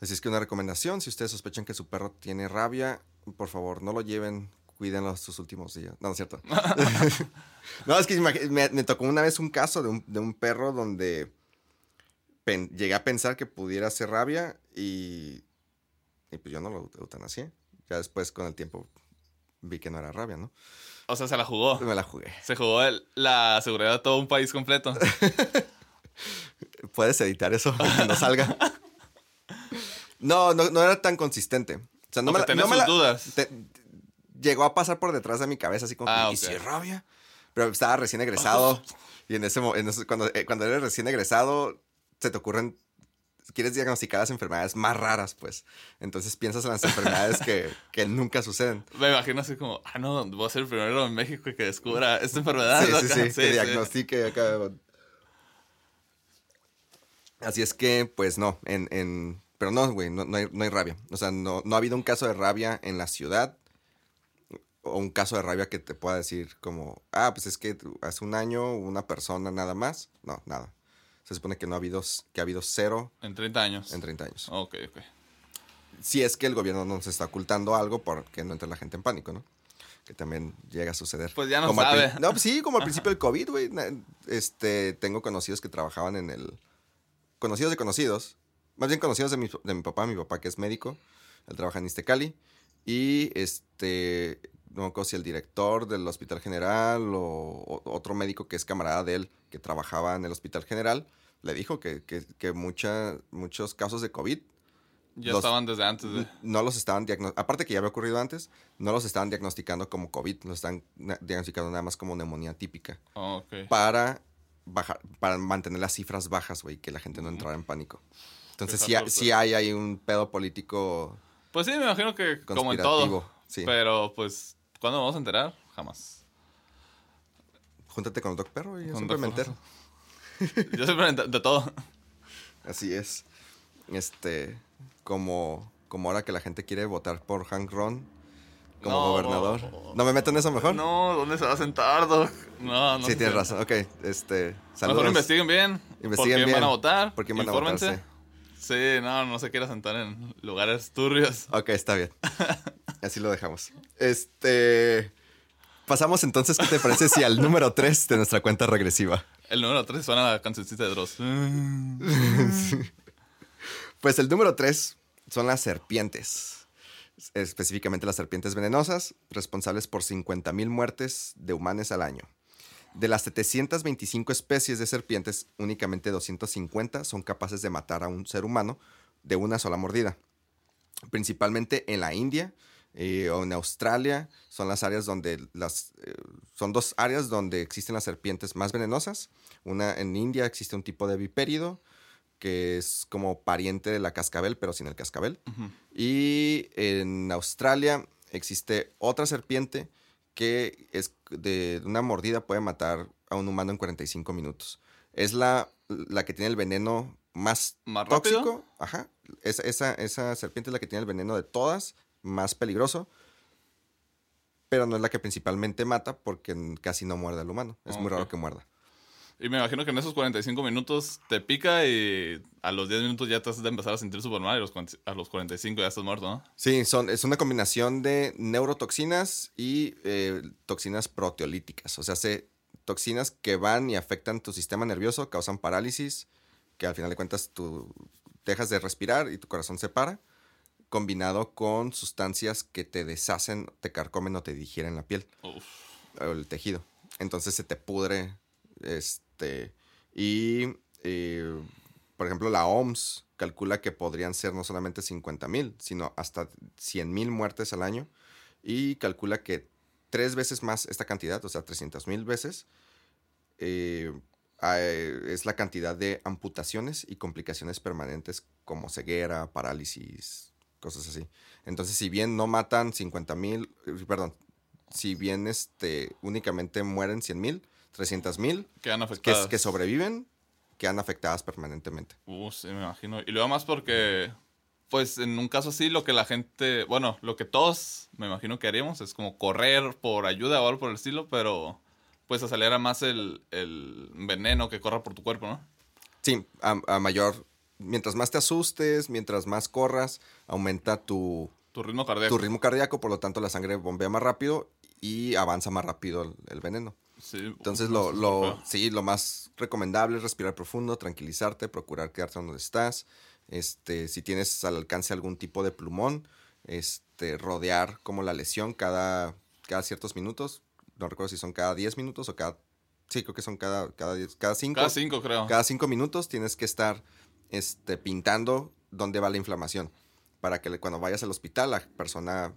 Así es que una recomendación, si ustedes sospechan que su perro tiene rabia, por favor, no lo lleven, cuídenlo sus últimos días. No, no es cierto. no, es que me, me tocó una vez un caso de un, de un perro donde pen- llegué a pensar que pudiera ser rabia y, y pues yo no lo eutanasié. Ya después, con el tiempo, vi que no era rabia, ¿no? O sea, se la jugó. Me la jugué. Se jugó el- la seguridad de todo un país completo. Puedes editar eso no salga. No, no, no era tan consistente. O sea, no me la- tenés no me sus la- dudas. te- llegó a pasar por detrás de mi cabeza, así como Ah, que, ¿y ok. si es rabia? Pero estaba recién egresado. y en ese, en ese- cuando, eh, cuando eres recién egresado, se te ocurren. Quieres diagnosticar las enfermedades más raras, pues. Entonces piensas en las enfermedades que, que nunca suceden. Me imagino así como, ah, no, voy a ser el primero en México que descubra esta enfermedad. Sí, sí, acá. sí, que diagnostique acá. Así es que, pues no, en, en pero no, güey, no, no hay, no hay rabia. O sea, no, no ha habido un caso de rabia en la ciudad o un caso de rabia que te pueda decir como, ah, pues es que hace un año una persona nada más. No, nada. Se supone que no ha habido, que ha habido cero En 30 años. en 30 años. Ok, ok. Si es que el gobierno no nos está ocultando algo porque no entre la gente en pánico, ¿no? Que también llega a suceder. Pues ya no Como sabe. No, pues sí, como al principio del COVID, güey. Este, tengo conocidos que trabajaban en el... Conocidos de conocidos. Más bien conocidos de mi, de mi papá. Mi papá que es médico. Él trabaja en Istecali. Y este... No me acuerdo si el director del Hospital General o, o otro médico que es camarada de él que trabajaba en el Hospital General le dijo que, que, que mucha, muchos casos de COVID Ya Los- estaban desde antes de... no los estaban diagnosticando, aparte que ya había ocurrido antes, no los estaban diagnosticando como COVID, los están diagnosticando nada más como neumonía típica Ok. para bajar, para mantener las cifras bajas, güey, que la gente no entrara en pánico. Entonces sí, sí hay ahí un pedo político Pues sí, me imagino que como en todo. Sí. Pero pues, ¿cuándo vamos a enterar? Jamás. Júntate con el Doc Perro y yo siempre me entero. Yo siempre ent- de todo. Así es. Este, como, como ahora que la gente quiere votar por Hank Ron como No. gobernador. ¿No me meto en eso mejor? No, ¿dónde se va a sentar, Doc? No, no sí, tienes razón. Ok, este, saludos. Mejor investiguen bien. ¿Por Investiguen quién bien. van a votar? ¿Por quién van a votar? Infórmense. Sí, no, no se quiera sentar en lugares turbios. Ok, está bien. Así lo dejamos. Este. Pasamos entonces, ¿qué te parece si al número 3 de nuestra cuenta regresiva? El número 3 suena la cancioncita de Dross. Pues el número 3 son las serpientes. Específicamente las serpientes venenosas, responsables por 50.000 muertes de humanos al año. De las 725 especies de serpientes, únicamente 250 son capaces de matar a un ser humano de una sola mordida. Principalmente en la India eh, o en Australia son las áreas donde las eh, son dos áreas donde existen las serpientes más venenosas. Una en India existe un tipo de vipérido que es como pariente de la cascabel, pero sin el cascabel. Y en Australia existe otra serpiente que es de una mordida puede matar a un humano en 45 minutos. Es la, la que tiene el veneno más, ¿Más tóxico. rápido? Ajá. Esa, esa, esa serpiente es la que tiene el veneno de todas, más peligroso. Pero no es la que principalmente mata porque casi no muerde al humano. Es muy raro que muerda. Y me imagino que en esos 45 minutos te pica y a los 10 minutos ya te has de empezar a sentir súper mal y a los 40 a los 45 ya estás muerto, ¿no? Sí, son, es una combinación de neurotoxinas y eh, toxinas proteolíticas. O sea, se, toxinas que van y afectan tu sistema nervioso, causan parálisis, que al final de cuentas tú dejas de respirar y tu corazón se para, combinado con sustancias que te deshacen, te carcomen o te digieren la piel Uf. o el tejido. Entonces se te pudre. Este. Y. eh, por ejemplo, la OMS calcula que podrían ser no solamente 50 mil, sino hasta 100 mil muertes al año. Y calcula que tres veces más esta cantidad, o sea, 300 mil veces, eh, es la cantidad de amputaciones y complicaciones permanentes como ceguera, parálisis, cosas así. Entonces, si bien no matan 50 mil, eh, perdón, si bien este, únicamente mueren 100 mil, 300 mil, que, que sobreviven, quedan afectadas permanentemente. Uh, sí, me imagino. Y luego más porque, pues en un caso así, lo que la gente, bueno, lo que todos me imagino que haríamos es como correr por ayuda o algo por el estilo, pero pues acelera más el, el veneno que corra por tu cuerpo, ¿no? Sí, a, a mayor, mientras más te asustes, mientras más corras, aumenta tu, Tu ritmo cardíaco. tu ritmo cardíaco, por lo tanto la sangre bombea más rápido y avanza más rápido el, el veneno. Sí, Entonces lo, lo, sí, lo más recomendable es respirar profundo, tranquilizarte, procurar quedarte donde estás. Este, si tienes al alcance algún tipo de plumón, este, rodear como la lesión cada, cada ciertos minutos. No recuerdo si son cada 10 minutos o cada... Sí, creo que son cada, cada, 10 cada 5. Cada cinco, creo. Cada cinco minutos tienes que estar este, pintando dónde va la inflamación. Para que cuando vayas al hospital la persona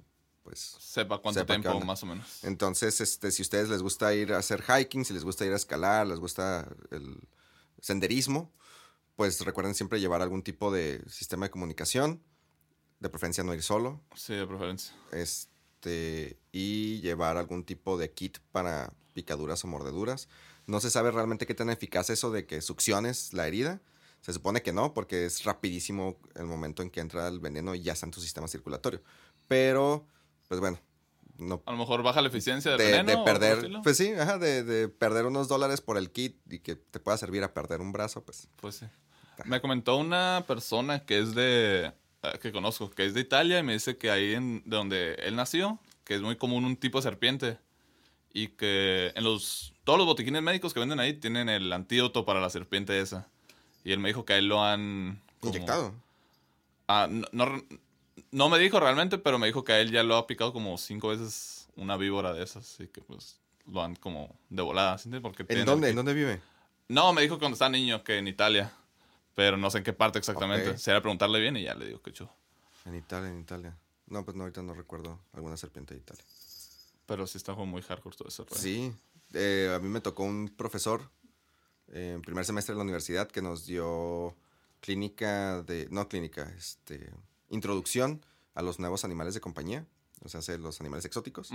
pues Sepa cuánto Sepa tiempo, más o menos. Entonces, este, si a ustedes les gusta ir a hacer hiking, si les gusta ir a escalar, les gusta el senderismo, pues recuerden siempre llevar algún tipo de sistema de comunicación, de preferencia no ir solo, Sí, de preferencia. este, y llevar algún tipo de kit para picaduras o mordeduras. No se sabe realmente qué tan eficaz eso de que succiones la herida. Se supone que no, porque es rapidísimo el momento en que entra el veneno y ya está en tu sistema circulatorio. Pero, pues bueno, no A lo mejor baja la eficiencia de, veneno. de o algo por el perder, pues sí, ajá, de, de perder unos dólares por el kit y que te pueda servir a perder un brazo, pues. Pues sí. Me comentó una persona que es de. eh, que conozco, que es de Italia y me dice que ahí en, de donde él nació, que es muy común un tipo de serpiente. Y que en los. Todos los botiquines médicos que venden ahí tienen el antídoto para la serpiente esa. Y él me dijo que a él lo han. como- Inyectado. Ah, no, no, no me dijo realmente, pero me dijo que a él ya lo ha picado como cinco veces una víbora de esas. Y que pues lo han como de volada. ¿sí? Porque ¿En dónde? ¿En dónde vive? no, me dijo cuando estaba niño que en Italia. Pero no sé en qué parte exactamente. Ok. Sería preguntarle bien y ya le digo que yo. En Italia, en Italia. No, pues no, ahorita no recuerdo alguna serpiente de Italia. Pero sí está como muy hardcore todo eso. rollo. Sí, eh, a mí me tocó un profesor eh, en primer semestre de la universidad que nos dio clínica de, no clínica, este, introducción a los nuevos animales de compañía, o sea, los animales exóticos.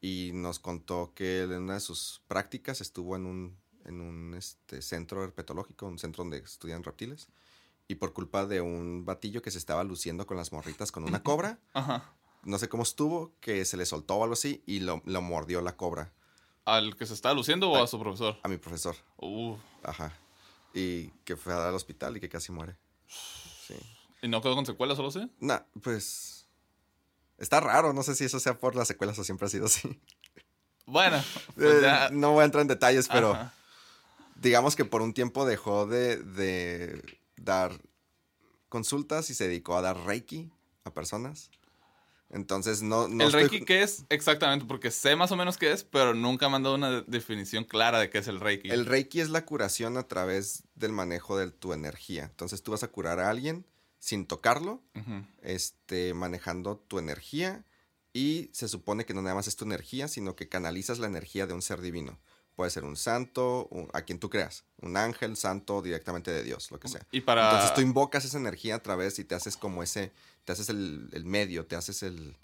Y nos contó que en una de sus prácticas estuvo en un, en un este, centro herpetológico, un centro donde estudian reptiles, y por culpa de un batillo que se estaba luciendo con las morritas con una cobra, Ajá. no sé cómo estuvo, que se le soltó o algo así y lo, lo mordió la cobra ¿Al que se está luciendo o a su profesor? a mi profesor. Uh, Ajá. Y que fue al hospital y que casi muere. Sí. ¿Y no quedó con secuelas solo sí? Nah, pues... Está raro, no sé si eso sea por las secuelas o siempre ha sido así. Bueno, pues Eh. No voy a entrar en detalles, pero... Ajá. digamos que por un tiempo dejó de, de dar consultas y se dedicó a dar Reiki a personas. Entonces, no, no ¿El estoy- Reiki qué es exactamente? Porque sé más o menos qué es, pero nunca me han dado una de- definición clara de qué es el Reiki. El Reiki es la curación a través del manejo de tu energía. Entonces, tú vas a curar a alguien sin tocarlo, este, manejando tu energía. Y se supone que no nada más es tu energía, sino que canalizas la energía de un ser divino. Puede ser un santo, un- a quien tú creas, un ángel, santo, directamente de Dios, lo que sea. Y para. Entonces tú invocas esa energía a través y te haces como ese, te haces el, el medio, te haces el,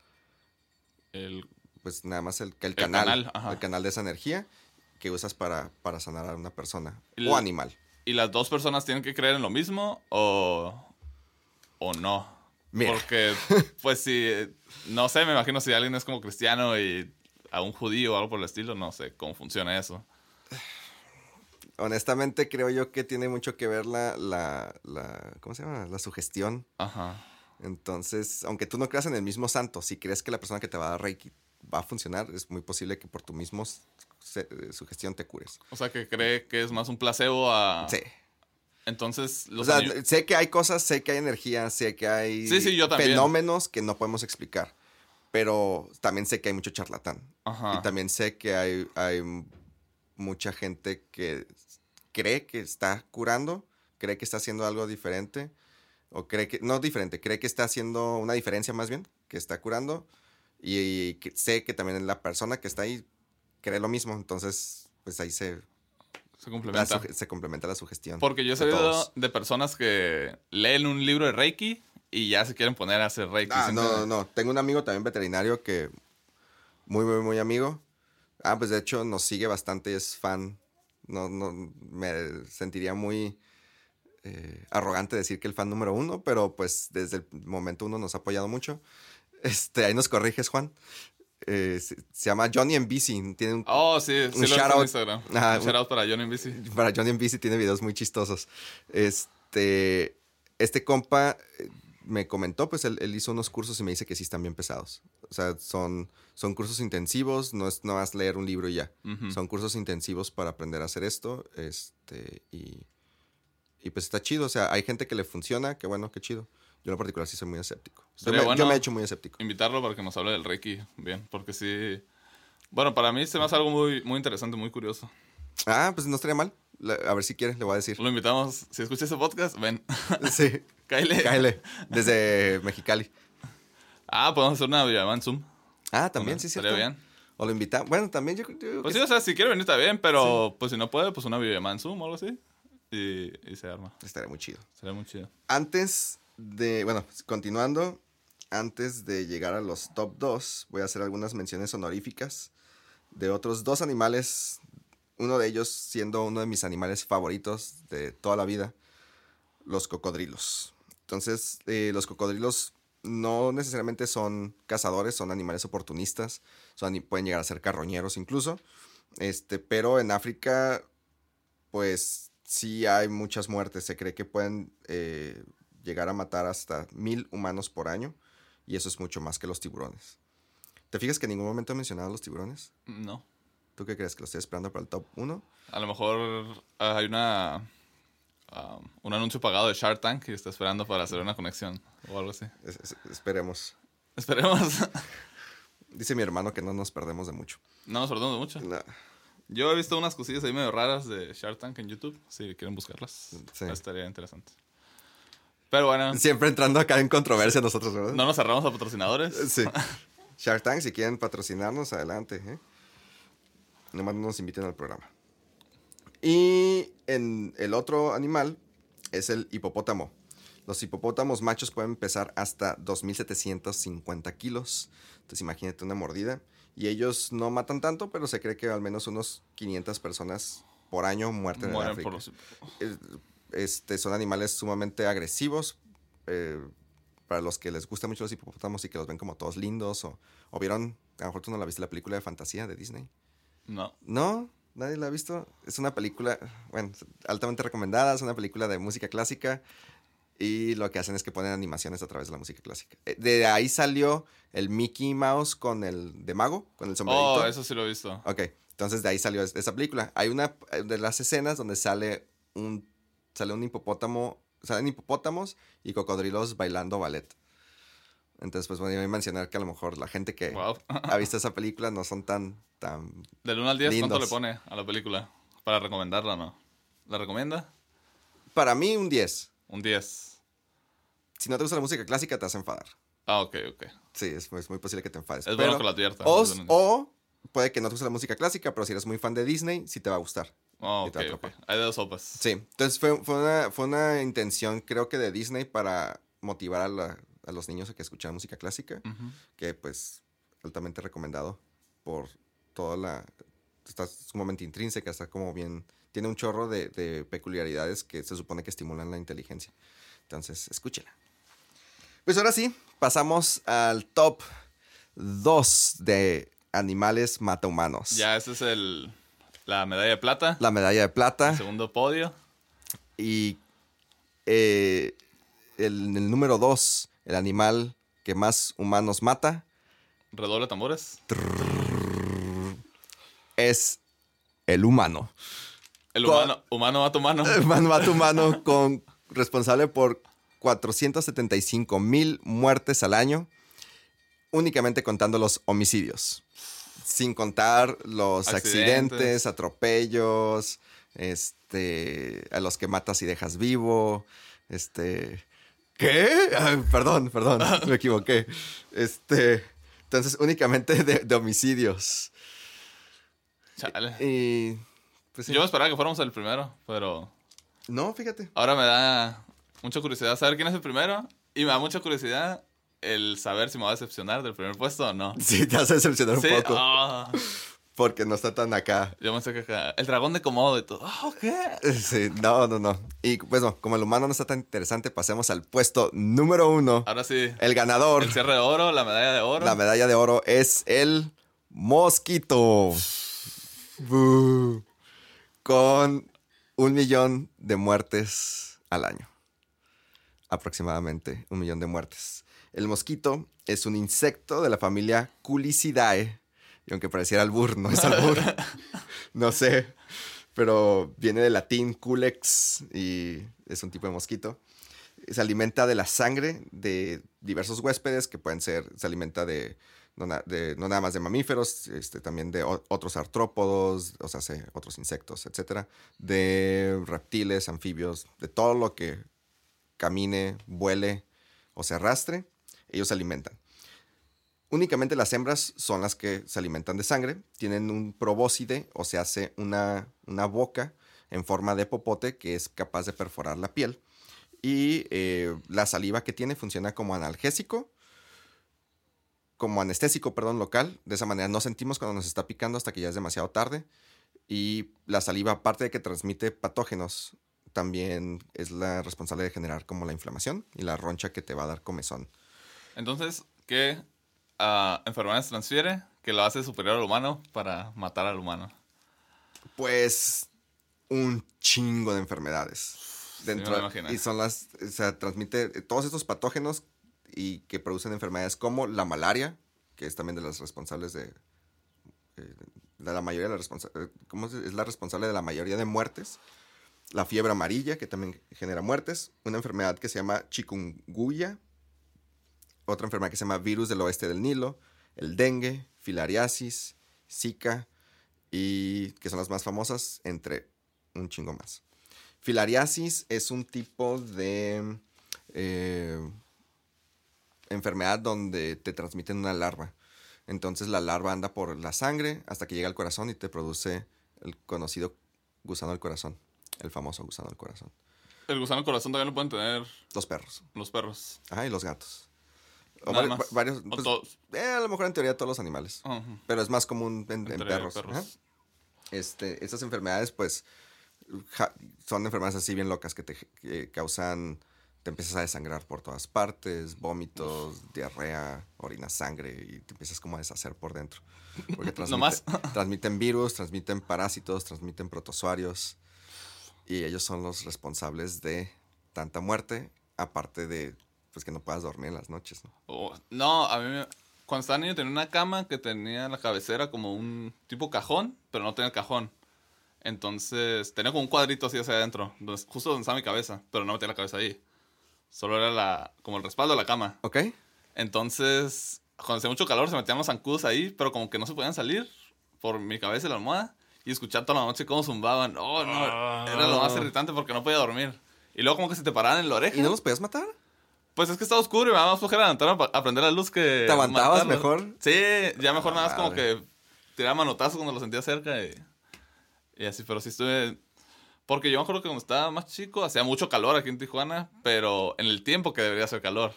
el- pues nada más el, que el El canal, canal, el canal de esa energía que usas para, para sanar a una persona o animal. ¿Y las dos personas tienen que creer en lo mismo o, o no? Mira. Porque, pues si, no sé, me imagino si alguien es como cristiano y a un judío o algo por el estilo, no sé cómo funciona eso. Honestamente creo yo que tiene mucho que ver la, la, la ¿cómo se llama? La sugestión. Ajá. Entonces, aunque tú no creas en el mismo santo, si crees que la persona que te va a dar Reiki va a funcionar, es muy posible que por tu mismo eh, sugestión te cures. O sea, que cree que es más un placebo a... Sí. Entonces, O los sea, ani- sé que hay cosas, sé que hay energía, sé que hay Sí, sí, yo también. fenómenos que no podemos explicar. Pero también sé que hay mucho charlatán. Ajá. Y también sé que hay, hay mucha gente que cree que está curando, cree que está haciendo algo diferente, o cree que, no diferente, cree que está haciendo una diferencia más bien, que está curando, y, que sé que también la persona que está ahí cree lo mismo, entonces pues ahí se, se complementa. se complementa la sugestión. Porque yo he sabido de personas que leen un libro de Reiki y ya se quieren poner a hacer Reiki. Ah, no, no, no. Tengo un amigo también veterinario que. Muy, muy, muy amigo. Ah, pues de hecho nos sigue bastante, es fan. No, no, me sentiría muy eh, arrogante decir que el fan número uno, pero pues desde el momento uno nos ha apoyado mucho. Este, ahí nos corriges, Juan. Eh, se, se llama Johnny Bici. Tiene un, Oh, sí, sí Un shout-out. en Instagram. Ajá, un shout out para Johnny bici. para Johnny Bici tiene videos muy chistosos. Este, este compa eh, me comentó, pues él, él hizo unos cursos y me dice que sí están bien pesados. O sea, son, son cursos intensivos, no es no más leer un libro y ya. Son cursos intensivos para aprender a hacer esto. Este, y, y pues está chido. O sea, hay gente que le funciona, que bueno, qué chido. Yo en lo particular sí soy muy escéptico. Yo Estaría me, yo bueno me he hecho muy escéptico. Invitarlo para que nos hable del Reiki, bien, porque sí... Bueno, para mí se me hace algo muy, muy interesante, muy curioso. Ah, pues no estaría mal. A ver si quieres, le voy a decir. Lo invitamos, si escuchas ese podcast, ven, Sí. cáele. Cáele. Desde Mexicali. Ah, podemos hacer una videollamada en Zoom. Ah, también, Ok, sí, estaría bien. O lo invitamos. Bueno, también yo, Pues sí, o sea, si quiere venir está bien, pero pues si no puede, pues una videollamada en Zoom o algo así. Y, y se arma. estaría muy chido. Sería muy chido. Antes bueno, continuando, antes de llegar a los top 2, voy a hacer algunas menciones honoríficas de otros dos animales, uno de ellos siendo uno de mis animales favoritos de toda la vida, los cocodrilos. Entonces, eh, los cocodrilos no necesariamente son cazadores, son animales oportunistas, pueden llegar a ser carroñeros incluso, este, pero en África, pues sí hay muchas muertes, se cree que pueden eh, llegar a matar hasta mil humanos por año, y eso es mucho más que los tiburones. ¿Te fijas que en ningún momento he mencionado a los tiburones? No. ¿Tú qué crees? ¿Que lo estoy esperando para el top 1? A lo mejor ah, hay una ah, un anuncio pagado de Shark Tank y está esperando para hacer una conexión o algo así. Es- es- esperemos. Esperemos. Dice mi hermano que no nos perdemos de mucho. no nos perdemos de mucho. No, Yo he visto unas cosillas ahí medio raras de Shark Tank en YouTube. Si quieren buscarlas, Sí. estaría interesante. Pero bueno, Siempre entrando acá en controversia nosotros, ¿verdad? no nos cerramos a patrocinadores. Sí. Shark Tank, si quieren patrocinarnos, adelante. ¿eh? Nomás no nos inviten al programa. Y en el otro animal es el hipopótamo. Los hipopótamos machos pueden pesar hasta 2.750 kilos. Entonces imagínate una mordida. Y ellos no matan tanto, pero se cree que al menos unos 500 personas por año muerten en Mueren África. por los... Este, son animales sumamente agresivos. eh, para los que les gustan mucho los hipopótamos y que los ven como todos lindos. O, o vieron, a lo mejor tú no la viste, la película de fantasía de Disney. No. ¿No? ¿Nadie la ha visto? Es una película, bueno, altamente recomendada. Es una película de música clásica. Y lo que hacen es que ponen animaciones a través de la música clásica. Eh, De ahí salió el Mickey Mouse con el de mago, con el sombrerito. Oh, eso sí lo he visto. Ok, entonces de ahí salió es- esa película. Hay una eh, de las escenas donde sale un, sale un hipopótamo, salen hipopótamos y cocodrilos bailando ballet. Entonces, pues bueno, iba a mencionar que a lo mejor la gente que Wow. ha visto esa película no son tan, tan... Del 1 al 10, ¿cuánto le pone a la película? Para recomendarla, ¿no? ¿La recomienda? Para mí, un 10. Un 10. Si no te gusta la música clásica, te vas a enfadar. Ah, ok, ok. Sí, es, es muy posible que te enfades. Es Pero- bueno que la advierta. o, o puede que no te guste la música clásica, pero si eres muy fan de Disney, sí te va a gustar. Oh, y. Hay de dos sopas. Sí, entonces fue, fue, una, fue una intención, creo que de Disney para motivar a, la- a los niños a que escucharan música clásica, que pues altamente recomendado por toda la... Está sumamente intrínseca, está como bien... Tiene un chorro de, de peculiaridades que se supone que estimulan la inteligencia. Entonces, escúchela. Pues ahora sí, pasamos al top 2 de animales matahumanos. Ya, ese es el... La medalla de plata. La medalla de plata. Segundo podio. Y eh, el, el número dos, el animal que más humanos mata, Redoble tambores. es el humano. El ¿Cuál? humano, humano mata humano. Humano mata humano con responsable por 475 mil muertes al año, únicamente contando los homicidios. Sin contar los accidentes, Accidentes. atropellos, este, a los que matas y dejas vivo, este, ¿qué? Ay, perdón, perdón, me equivoqué. Este, entonces únicamente de, de homicidios. Chale. Y, pues sí. Yo me esperaba que fuéramos el primero, pero No, fíjate. ahora me da mucha curiosidad saber quién es el primero. Y me da mucha curiosidad el saber si me va a decepcionar del primer puesto o no. Sí, te hace decepcionar un poco. ah, Porque no está tan acá. yo me sé que acá- el dragón de Komodo y todo. Ah, ¿qué? Sí, no, no, no. Y pues no, como el humano no está tan interesante, pasemos al puesto número uno. Ahora sí. El ganador, El cierre de oro, la medalla de oro. la medalla de oro, es el mosquito. Bú. Con un millón de muertes al año. Aproximadamente un millón de muertes. El mosquito es un insecto de la familia Culicidae. Y aunque pareciera albur, no es albur. no sé. Pero viene del latín culex y es un tipo de mosquito. Se alimenta de la sangre de diversos huéspedes que pueden ser, se alimenta de no, na- de- no nada más de mamíferos, este, también de o- otros artrópodos, o sea, se- otros insectos, etcétera, de reptiles, anfibios, de todo lo que camine, vuele o se arrastre, ellos se alimentan. Únicamente las hembras son las que se alimentan de sangre. Tienen un probóscide o se hace una, una boca en forma de popote que es capaz de perforar la piel. Y eh, la saliva que tiene funciona como analgésico, como anestésico, perdón, local. De esa manera no sentimos cuando nos está picando hasta que ya es demasiado tarde. Y la saliva, aparte de que transmite patógenos, también es la responsable de generar como la inflamación y la roncha que te va a dar comezón. Entonces, ¿qué ah, enfermedades transfiere que lo hace superior al humano para matar al humano? Pues un chingo de enfermedades. Dentro, me imagino. y son las, o sea, transmite todos estos patógenos y que producen enfermedades como la malaria, que es también de las responsables de, eh, de la mayoría de la responsa- eh, ¿cómo se- es la responsable de la mayoría de muertes. La fiebre amarilla, que también genera muertes. Una enfermedad que se llama chikungunya. Otra enfermedad que se llama virus del oeste del Nilo. El dengue, filariasis, zika y que son las más famosas, entre un chingo más. Filariasis es un tipo de eh, enfermedad donde te transmiten una larva. Entonces la larva anda por la sangre hasta que llega al corazón y te produce el conocido gusano del corazón, el famoso gusano del corazón. El gusano del corazón también lo pueden tener Los perros. los perros. Ajá, y los gatos. O Nada vari- más. va- varios, O pues, todos. eh, a lo mejor en teoría todos los animales. Pero es más común en, perros. ajá. Este, estas enfermedades, pues, ja- son enfermedades así bien locas que te que causan, te empiezas a desangrar por todas partes, vómitos, diarrea, orinas sangre y te empiezas como a deshacer por dentro. Porque No más. transmite- transmiten virus, transmiten parásitos, transmiten protozoarios y ellos son los responsables de tanta muerte, aparte de pues que no puedas dormir en las noches, ¿no? Oh, no, a mí me- cuando estaba niño tenía una cama que tenía la cabecera como un tipo cajón, pero no tenía cajón. Entonces tenía como un cuadrito así hacia adentro, donde- justo donde estaba mi cabeza, pero no metía la cabeza ahí. Solo era la, como el respaldo de la cama. ¿Ok? Entonces, cuando hacía mucho calor se metían los zancudos ahí, pero como que no se podían salir por mi cabeza y la almohada. Y escuchar toda la noche cómo zumbaban. Oh, no, era lo más irritante porque no podía dormir. Y luego como que se te paraban en la oreja. ¿Y no los podías matar? Pues es que estaba oscuro y me daba más flojera levantarme a prender la luz que. ¿Te aguantabas mejor? Sí, ya mejor nada más como que tiraba manotazos cuando lo sentía cerca y, y así, pero sí estuve. Porque yo me acuerdo que cuando estaba más chico hacía mucho calor aquí en Tijuana, pero en el tiempo que debería hacer calor.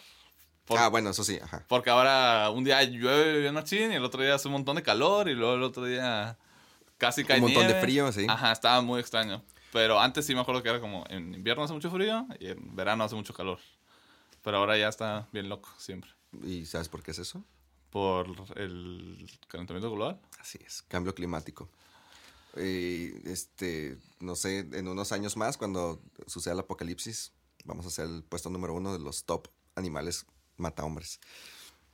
Ah, bueno, eso sí, ajá. Porque ahora un día llueve bien machín y el otro día hace un montón de calor y luego el otro día casi cae Un montón de nieve. frío, sí. Ajá, estaba muy extraño. Pero antes sí me acuerdo que era como en invierno hace mucho frío y en verano hace mucho calor. Pero ahora ya está bien loco siempre. ¿Y sabes por qué es eso? Por el calentamiento global. Así es, cambio climático. Y, este, no sé, en unos años más, cuando suceda el apocalipsis, vamos a ser el puesto número uno de los top animales mata hombres.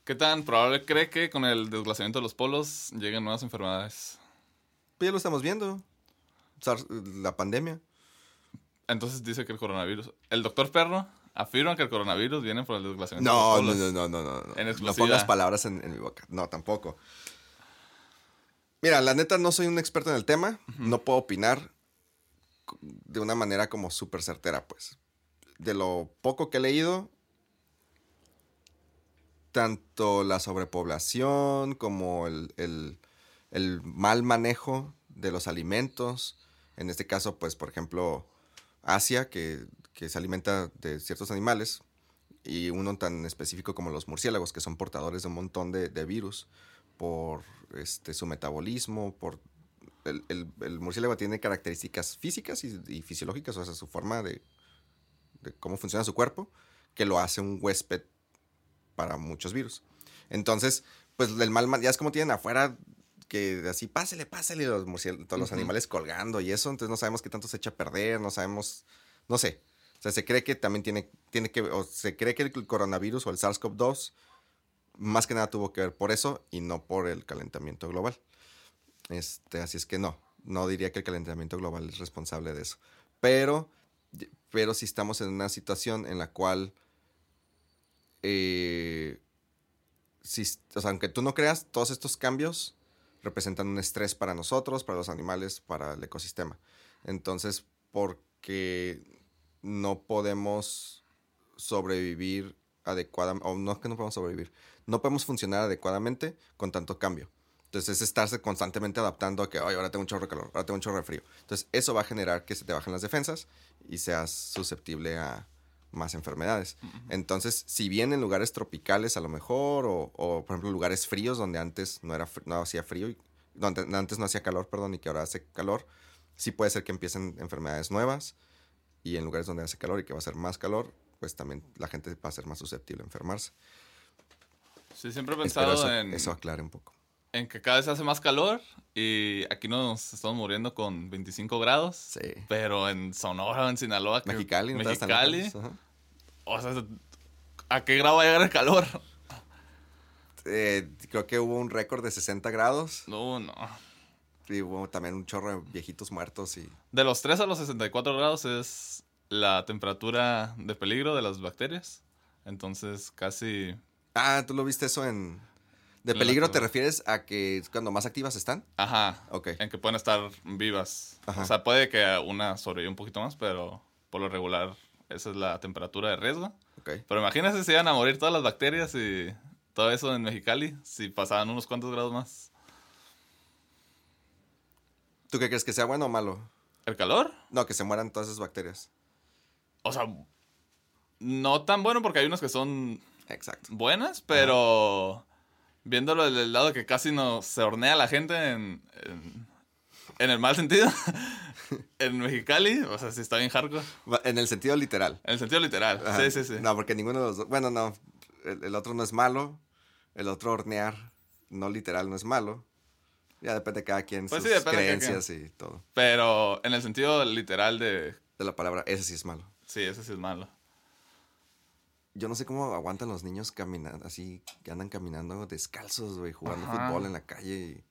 ¿Qué tan probable cree que con el desglaciamiento de los polos lleguen nuevas enfermedades? Pues ya lo estamos viendo. La pandemia. Entonces dice que el coronavirus. El doctor Perro afirma que el coronavirus viene por el desglaciamiento de No, los no, polos. no, no, no, no. En No pongas palabras en, en mi boca. No, tampoco. Mira, la neta no soy un experto en el tema. No puedo opinar de una manera como súper certera, pues. De lo poco que he leído, tanto la sobrepoblación como el, el- el mal manejo de los alimentos. En este caso, pues, por ejemplo, Asia, que, que se alimenta de ciertos animales, y uno tan específico como los murciélagos, que son portadores de un montón de, de virus por este, su metabolismo, por... El, el- el murciélago tiene características físicas y, y fisiológicas, o sea, su forma de, de cómo funciona su cuerpo, que lo hace un huésped para muchos virus. Entonces, pues el mal, ma- ya es como tienen afuera que así, pásele, pásele, los murciélagos, todos los Ujú. animales colgando y eso, entonces no sabemos qué tanto se echa a perder, no sabemos, no sé. Sea, se cree que también tiene, tiene que, o se cree que el coronavirus o el SARS-CoV-2 más que nada tuvo que ver por eso y no por el calentamiento global. Este, así es que no, no diría que el calentamiento global es responsable de eso. Pero, pero si estamos en una situación en la cual, eh, si, o sea, aunque tú no creas, todos estos cambios representan un estrés para nosotros, para los animales, para el ecosistema. Entonces, porque no podemos sobrevivir adecuadamente, o no es que no podemos sobrevivir, no podemos funcionar adecuadamente con tanto cambio. Entonces es estarse constantemente adaptando a que, ay, ahora tengo un chorro de calor, ahora tengo un chorro de frío. Entonces eso va a generar que se te bajen las defensas y seas susceptible a más enfermedades. Entonces, si bien en lugares tropicales a lo mejor, o, o, por ejemplo lugares fríos donde antes no, era, no hacía frío, y, donde antes no hacía calor, perdón, y que ahora hace calor, sí puede ser que empiecen enfermedades nuevas. Y en lugares donde hace calor y que va a ser más calor, pues también la gente va a ser más susceptible a enfermarse. Sí, siempre he pensado eso, en, eso aclare un poco. en que cada vez hace más calor y aquí nos estamos muriendo con 25 grados. Sí. Pero en Sonora en Sinaloa. que- Mexicali, tan Mexicali. lejos. O sea, ¿a qué grado va a llegar el calor? Eh, creo que hubo un récord de 60 grados No, no. Y hubo también un chorro de viejitos muertos y De los 3 a los 64 grados es la temperatura de peligro de las bacterias. Entonces, casi. Ah, ¿tú lo viste eso en... ¿De peligro te refieres a que es cuando más activas están? Ajá. Ok. En que pueden estar vivas. Ajá. O sea, puede que una sobreviva un poquito más, pero por lo regular, esa es la temperatura de riesgo. Ok. Pero imagínense si iban a morir todas las bacterias y todo eso en Mexicali, si pasaban unos cuantos grados más. ¿Tú qué crees que sea bueno o malo? ¿El calor? No, que se mueran todas esas bacterias. O sea, no tan bueno porque hay unos que son Exacto. buenas, pero viéndolo desde el lado que casi no se hornea la gente en, en, en el mal sentido, en Mexicali, o sea, si está bien hardcore, En el sentido literal. en el sentido literal, Ajá. sí, sí, sí. No, porque ninguno de los dos... Bueno, no. El, el otro no es malo. El otro hornear, no literal, no es malo. Ya depende de cada quien, Pues sí, sus de cada creencias y todo. Pero en el sentido literal de, De la palabra, ese sí es malo. sí, ese sí es malo. Yo no sé cómo aguantan los niños caminando, así, que andan caminando descalzos, güey, jugando Ajá. fútbol en la calle y...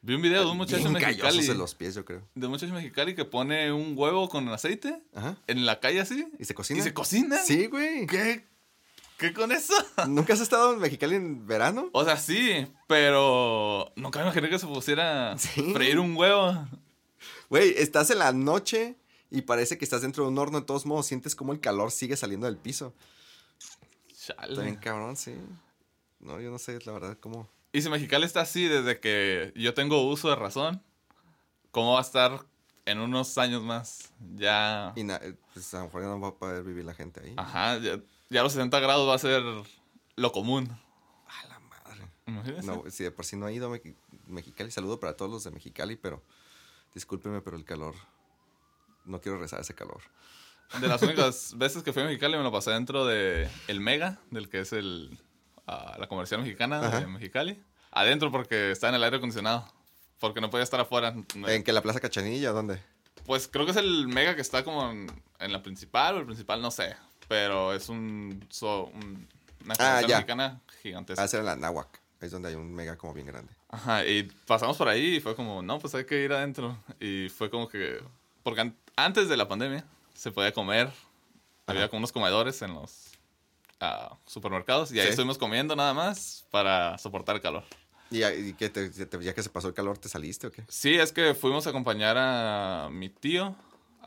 Vi un video de un muchacho callosos en los pies, yo creo. de un muchacho en Mexicali que pone un huevo con aceite Ajá. en la calle así. ¿Y se cocina? ¿Y se cocina? Sí, güey. ¿Qué? ¿Qué con eso? ¿Nunca has estado en Mexicali en verano? O sea, sí, pero nunca me imaginé que se pusiera Sí. freír un huevo. Güey, estás en la noche y parece que estás dentro de un horno. De todos modos, sientes como el calor sigue saliendo del piso. Chale. Está bien cabrón, sí. No, yo no sé, la verdad, cómo... Y si Mexicali está así desde que yo tengo uso de razón, ¿cómo va a estar en unos años más? Ya. Y eh, pues a lo mejor ya no va a poder vivir la gente ahí. Ajá, ya, ya los 60 grados va a ser lo común. A la madre. Imagínese. No, si de por sí no he ido a Mex- Mexicali, saludo para todos los de Mexicali, pero discúlpeme, pero el calor... No quiero rezar ese calor. De las únicas veces que fui a Mexicali me lo pasé dentro de el Mega, del que es el ah, la comercial mexicana Ajá. de Mexicali. Adentro porque está en el aire acondicionado. Porque no podía estar afuera. ¿En que la Plaza Cachanilla? ¿Dónde? Pues creo que es el Mega que está como en, en la principal o el principal, no sé. Pero es un, so- un- una Ah, ya. mexicana gigantesca. Ah, era la Nahuac. Ahí es donde hay un mega como bien grande. Ajá, y pasamos por ahí y fue como, no, pues hay que ir adentro. Y fue como que, porque an- antes de la pandemia se podía comer, había Ajá. como unos comedores en los ah, supermercados y ahí Sí. estuvimos comiendo nada más para soportar el calor. ¿Y, y qué te- te- ya que se pasó el calor, te saliste o qué? Sí, es que fuimos a acompañar a mi tío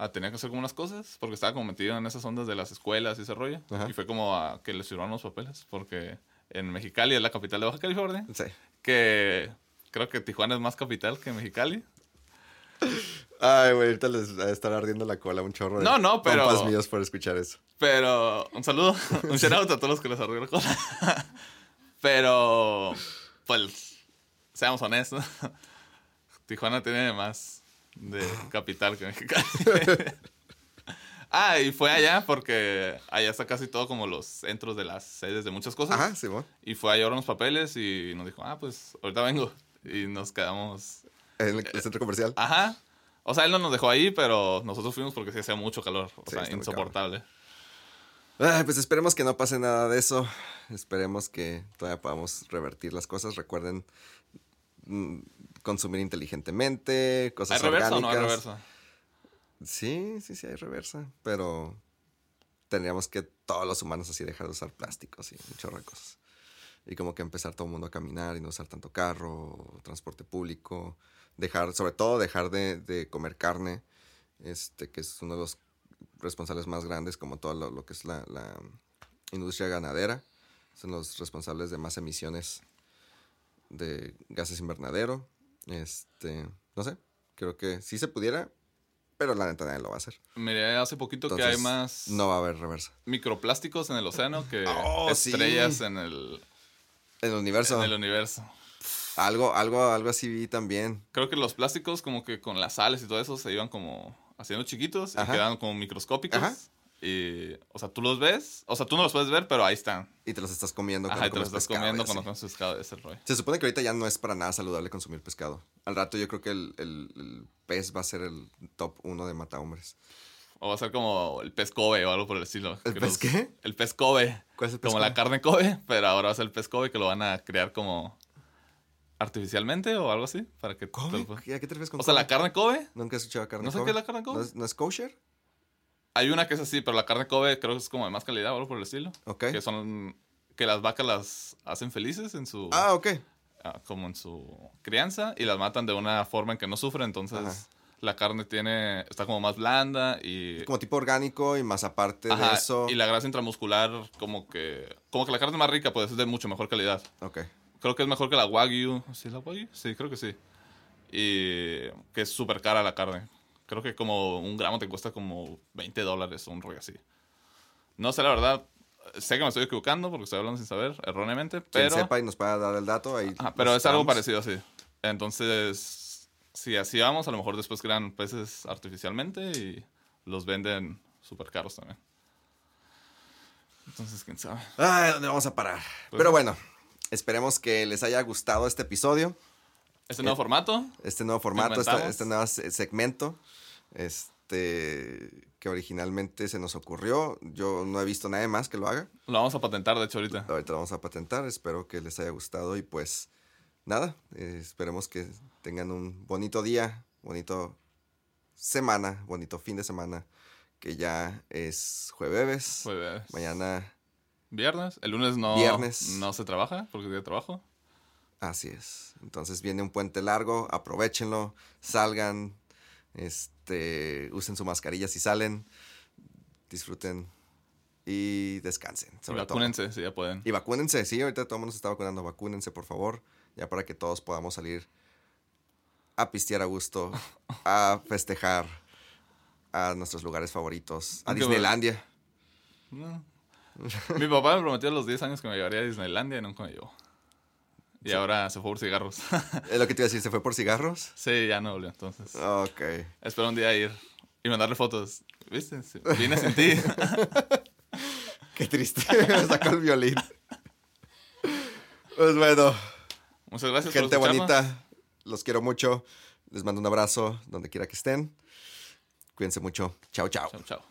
a tener que hacer como unas cosas porque estaba como metido en esas ondas de las escuelas y ese rollo. Ajá. Y fue como a que le sirvieron los papeles porque en Mexicali es la capital de Baja California, Sí. que creo que Tijuana es más capital que Mexicali. Ay, güey, ahorita les va a estar ardiendo la cola un chorro de No, no, pero- compas míos por escuchar eso. Pero un saludo, un shout out a todos los que les arruinó la cola. Pero, pues, seamos honestos. Tijuana tiene más de capital ah, y fue allá porque allá está casi todo como los centros de las sedes de muchas cosas. Ajá, Simón. Y fue a llevar unos papeles y nos dijo, ah, pues, ahorita vengo. Y nos quedamos. En el, el centro comercial. Ajá. O sea, él no nos dejó ahí, pero nosotros fuimos porque sí hacía mucho calor. O Sí, sea, insoportable. Ay, pues esperemos que no pase nada de eso. Esperemos que todavía podamos revertir las cosas. Recuerden mm, consumir inteligentemente, ¿Hay cosas reversa o no hay orgánicas. reversa? Sí, sí, sí hay reversa, pero tendríamos que todos los humanos así dejar de usar plásticos y un chorro de cosas. Y como que empezar todo el mundo a caminar y no usar tanto carro, transporte público, dejar, sobre todo dejar de, de comer carne, este, que es uno de los responsables más grandes, como todo lo, lo que es la, la, industria ganadera. Son los responsables de más emisiones de gases invernadero. Este, no sé, creo que sí se pudiera, pero la neta nadie lo va a hacer. Miré hace poquito que hay más No va a haber reversa. microplásticos en el océano que Oh, sí. estrellas en, el, En el universo, en el universo. algo, algo, algo así vi también. Creo que los plásticos como que con las sales y todo eso se iban como haciendo chiquitos Ajá. y quedaban como microscópicos. Ajá. Y, o sea, tú los ves, o sea, tú no los puedes ver, pero ahí están. Y te los estás comiendo Ajá, y te los estás pescado comiendo cuando comes pescado, ese es el rollo. Se supone que ahorita ya no es para nada saludable consumir pescado. Al rato yo creo que el, el- el pez va a ser el top uno de matahombres. O va a ser como el pez Kobe o algo por el estilo. ¿El pez los- qué? El pez Kobe. ¿Cuál es el pez Como Kobe? la carne Kobe, pero ahora va a ser el pez Kobe que lo van a crear como artificialmente o algo así. Para que te ¿Kobe? lo puedas- ¿A qué te refieres con O sea, la carne Kobe, Nunca he escuchado carne ¿No sé Kobe. qué es la carne Kobe? ¿No es, no es kosher? Hay una que es así, pero la carne Kobe creo que es como de más calidad o algo por el estilo. Ok. Que son que las vacas las hacen felices en su Ah, ok. ah, como en su crianza y las matan de una forma en que no sufren, entonces Ajá. la carne tiene está como más blanda y Como tipo orgánico y más aparte de Ajá, eso. y la grasa intramuscular como que como que la carne es más rica, pues es de mucho mejor calidad. Ok. Creo que es mejor que la Wagyu. ¿Sí la Wagyu? Sí, creo que sí. Y que es súper cara la carne. Creo que como un gramo te cuesta como 20 dólares o un rollo así. No sé, la verdad. Sé que me estoy equivocando porque estoy hablando sin saber, erróneamente. Quien Pero, sepa y nos pueda dar el dato ahí. Ajá, pero es algo parecido así. Entonces, si así vamos, a lo mejor después crean peces artificialmente y los venden súper caros también. Entonces, quién sabe. Ay, ¿dónde vamos a parar? Pues- Pero bueno, esperemos que les haya gustado este episodio. Este nuevo formato, este nuevo formato, este, este nuevo se- segmento, este que originalmente se nos ocurrió. Yo no he visto nadie más que lo haga. lo vamos a patentar, de hecho, ahorita. Ahorita lo vamos a patentar. Espero que les haya gustado y pues nada, eh, esperemos que tengan un bonito día, bonito semana, bonito fin de semana, que ya es jueves. Pues, Mañana, Viernes. El lunes no, Viernes. no se trabaja porque es día de trabajo. Así es. Entonces viene un puente largo, aprovechenlo, salgan, este, usen su mascarilla si salen, disfruten y descansen. Y Sobre todo. vacúnense si ya pueden. Y vacúnense, sí, ahorita todo el mundo se está vacunando, vacúnense por favor, ya para que todos podamos salir a pistear a gusto, a festejar a nuestros lugares favoritos, a Disneylandia. No. Mi papá me prometió a los 10 años que me llevaría a Disneylandia y nunca me llevó. Y ahora se fue por cigarros. Es lo que te iba a decir, ¿se fue por cigarros? sí, ya no volvió. Entonces, Ok. espero un día ir y mandarle fotos. ¿Viste? Vine sin ti. Qué triste, me sacó el violín. Pues bueno, Muchas gracias gente por bonita, los quiero mucho, les mando un abrazo donde quiera que estén. Cuídense mucho, chao, chao. Chao, chao.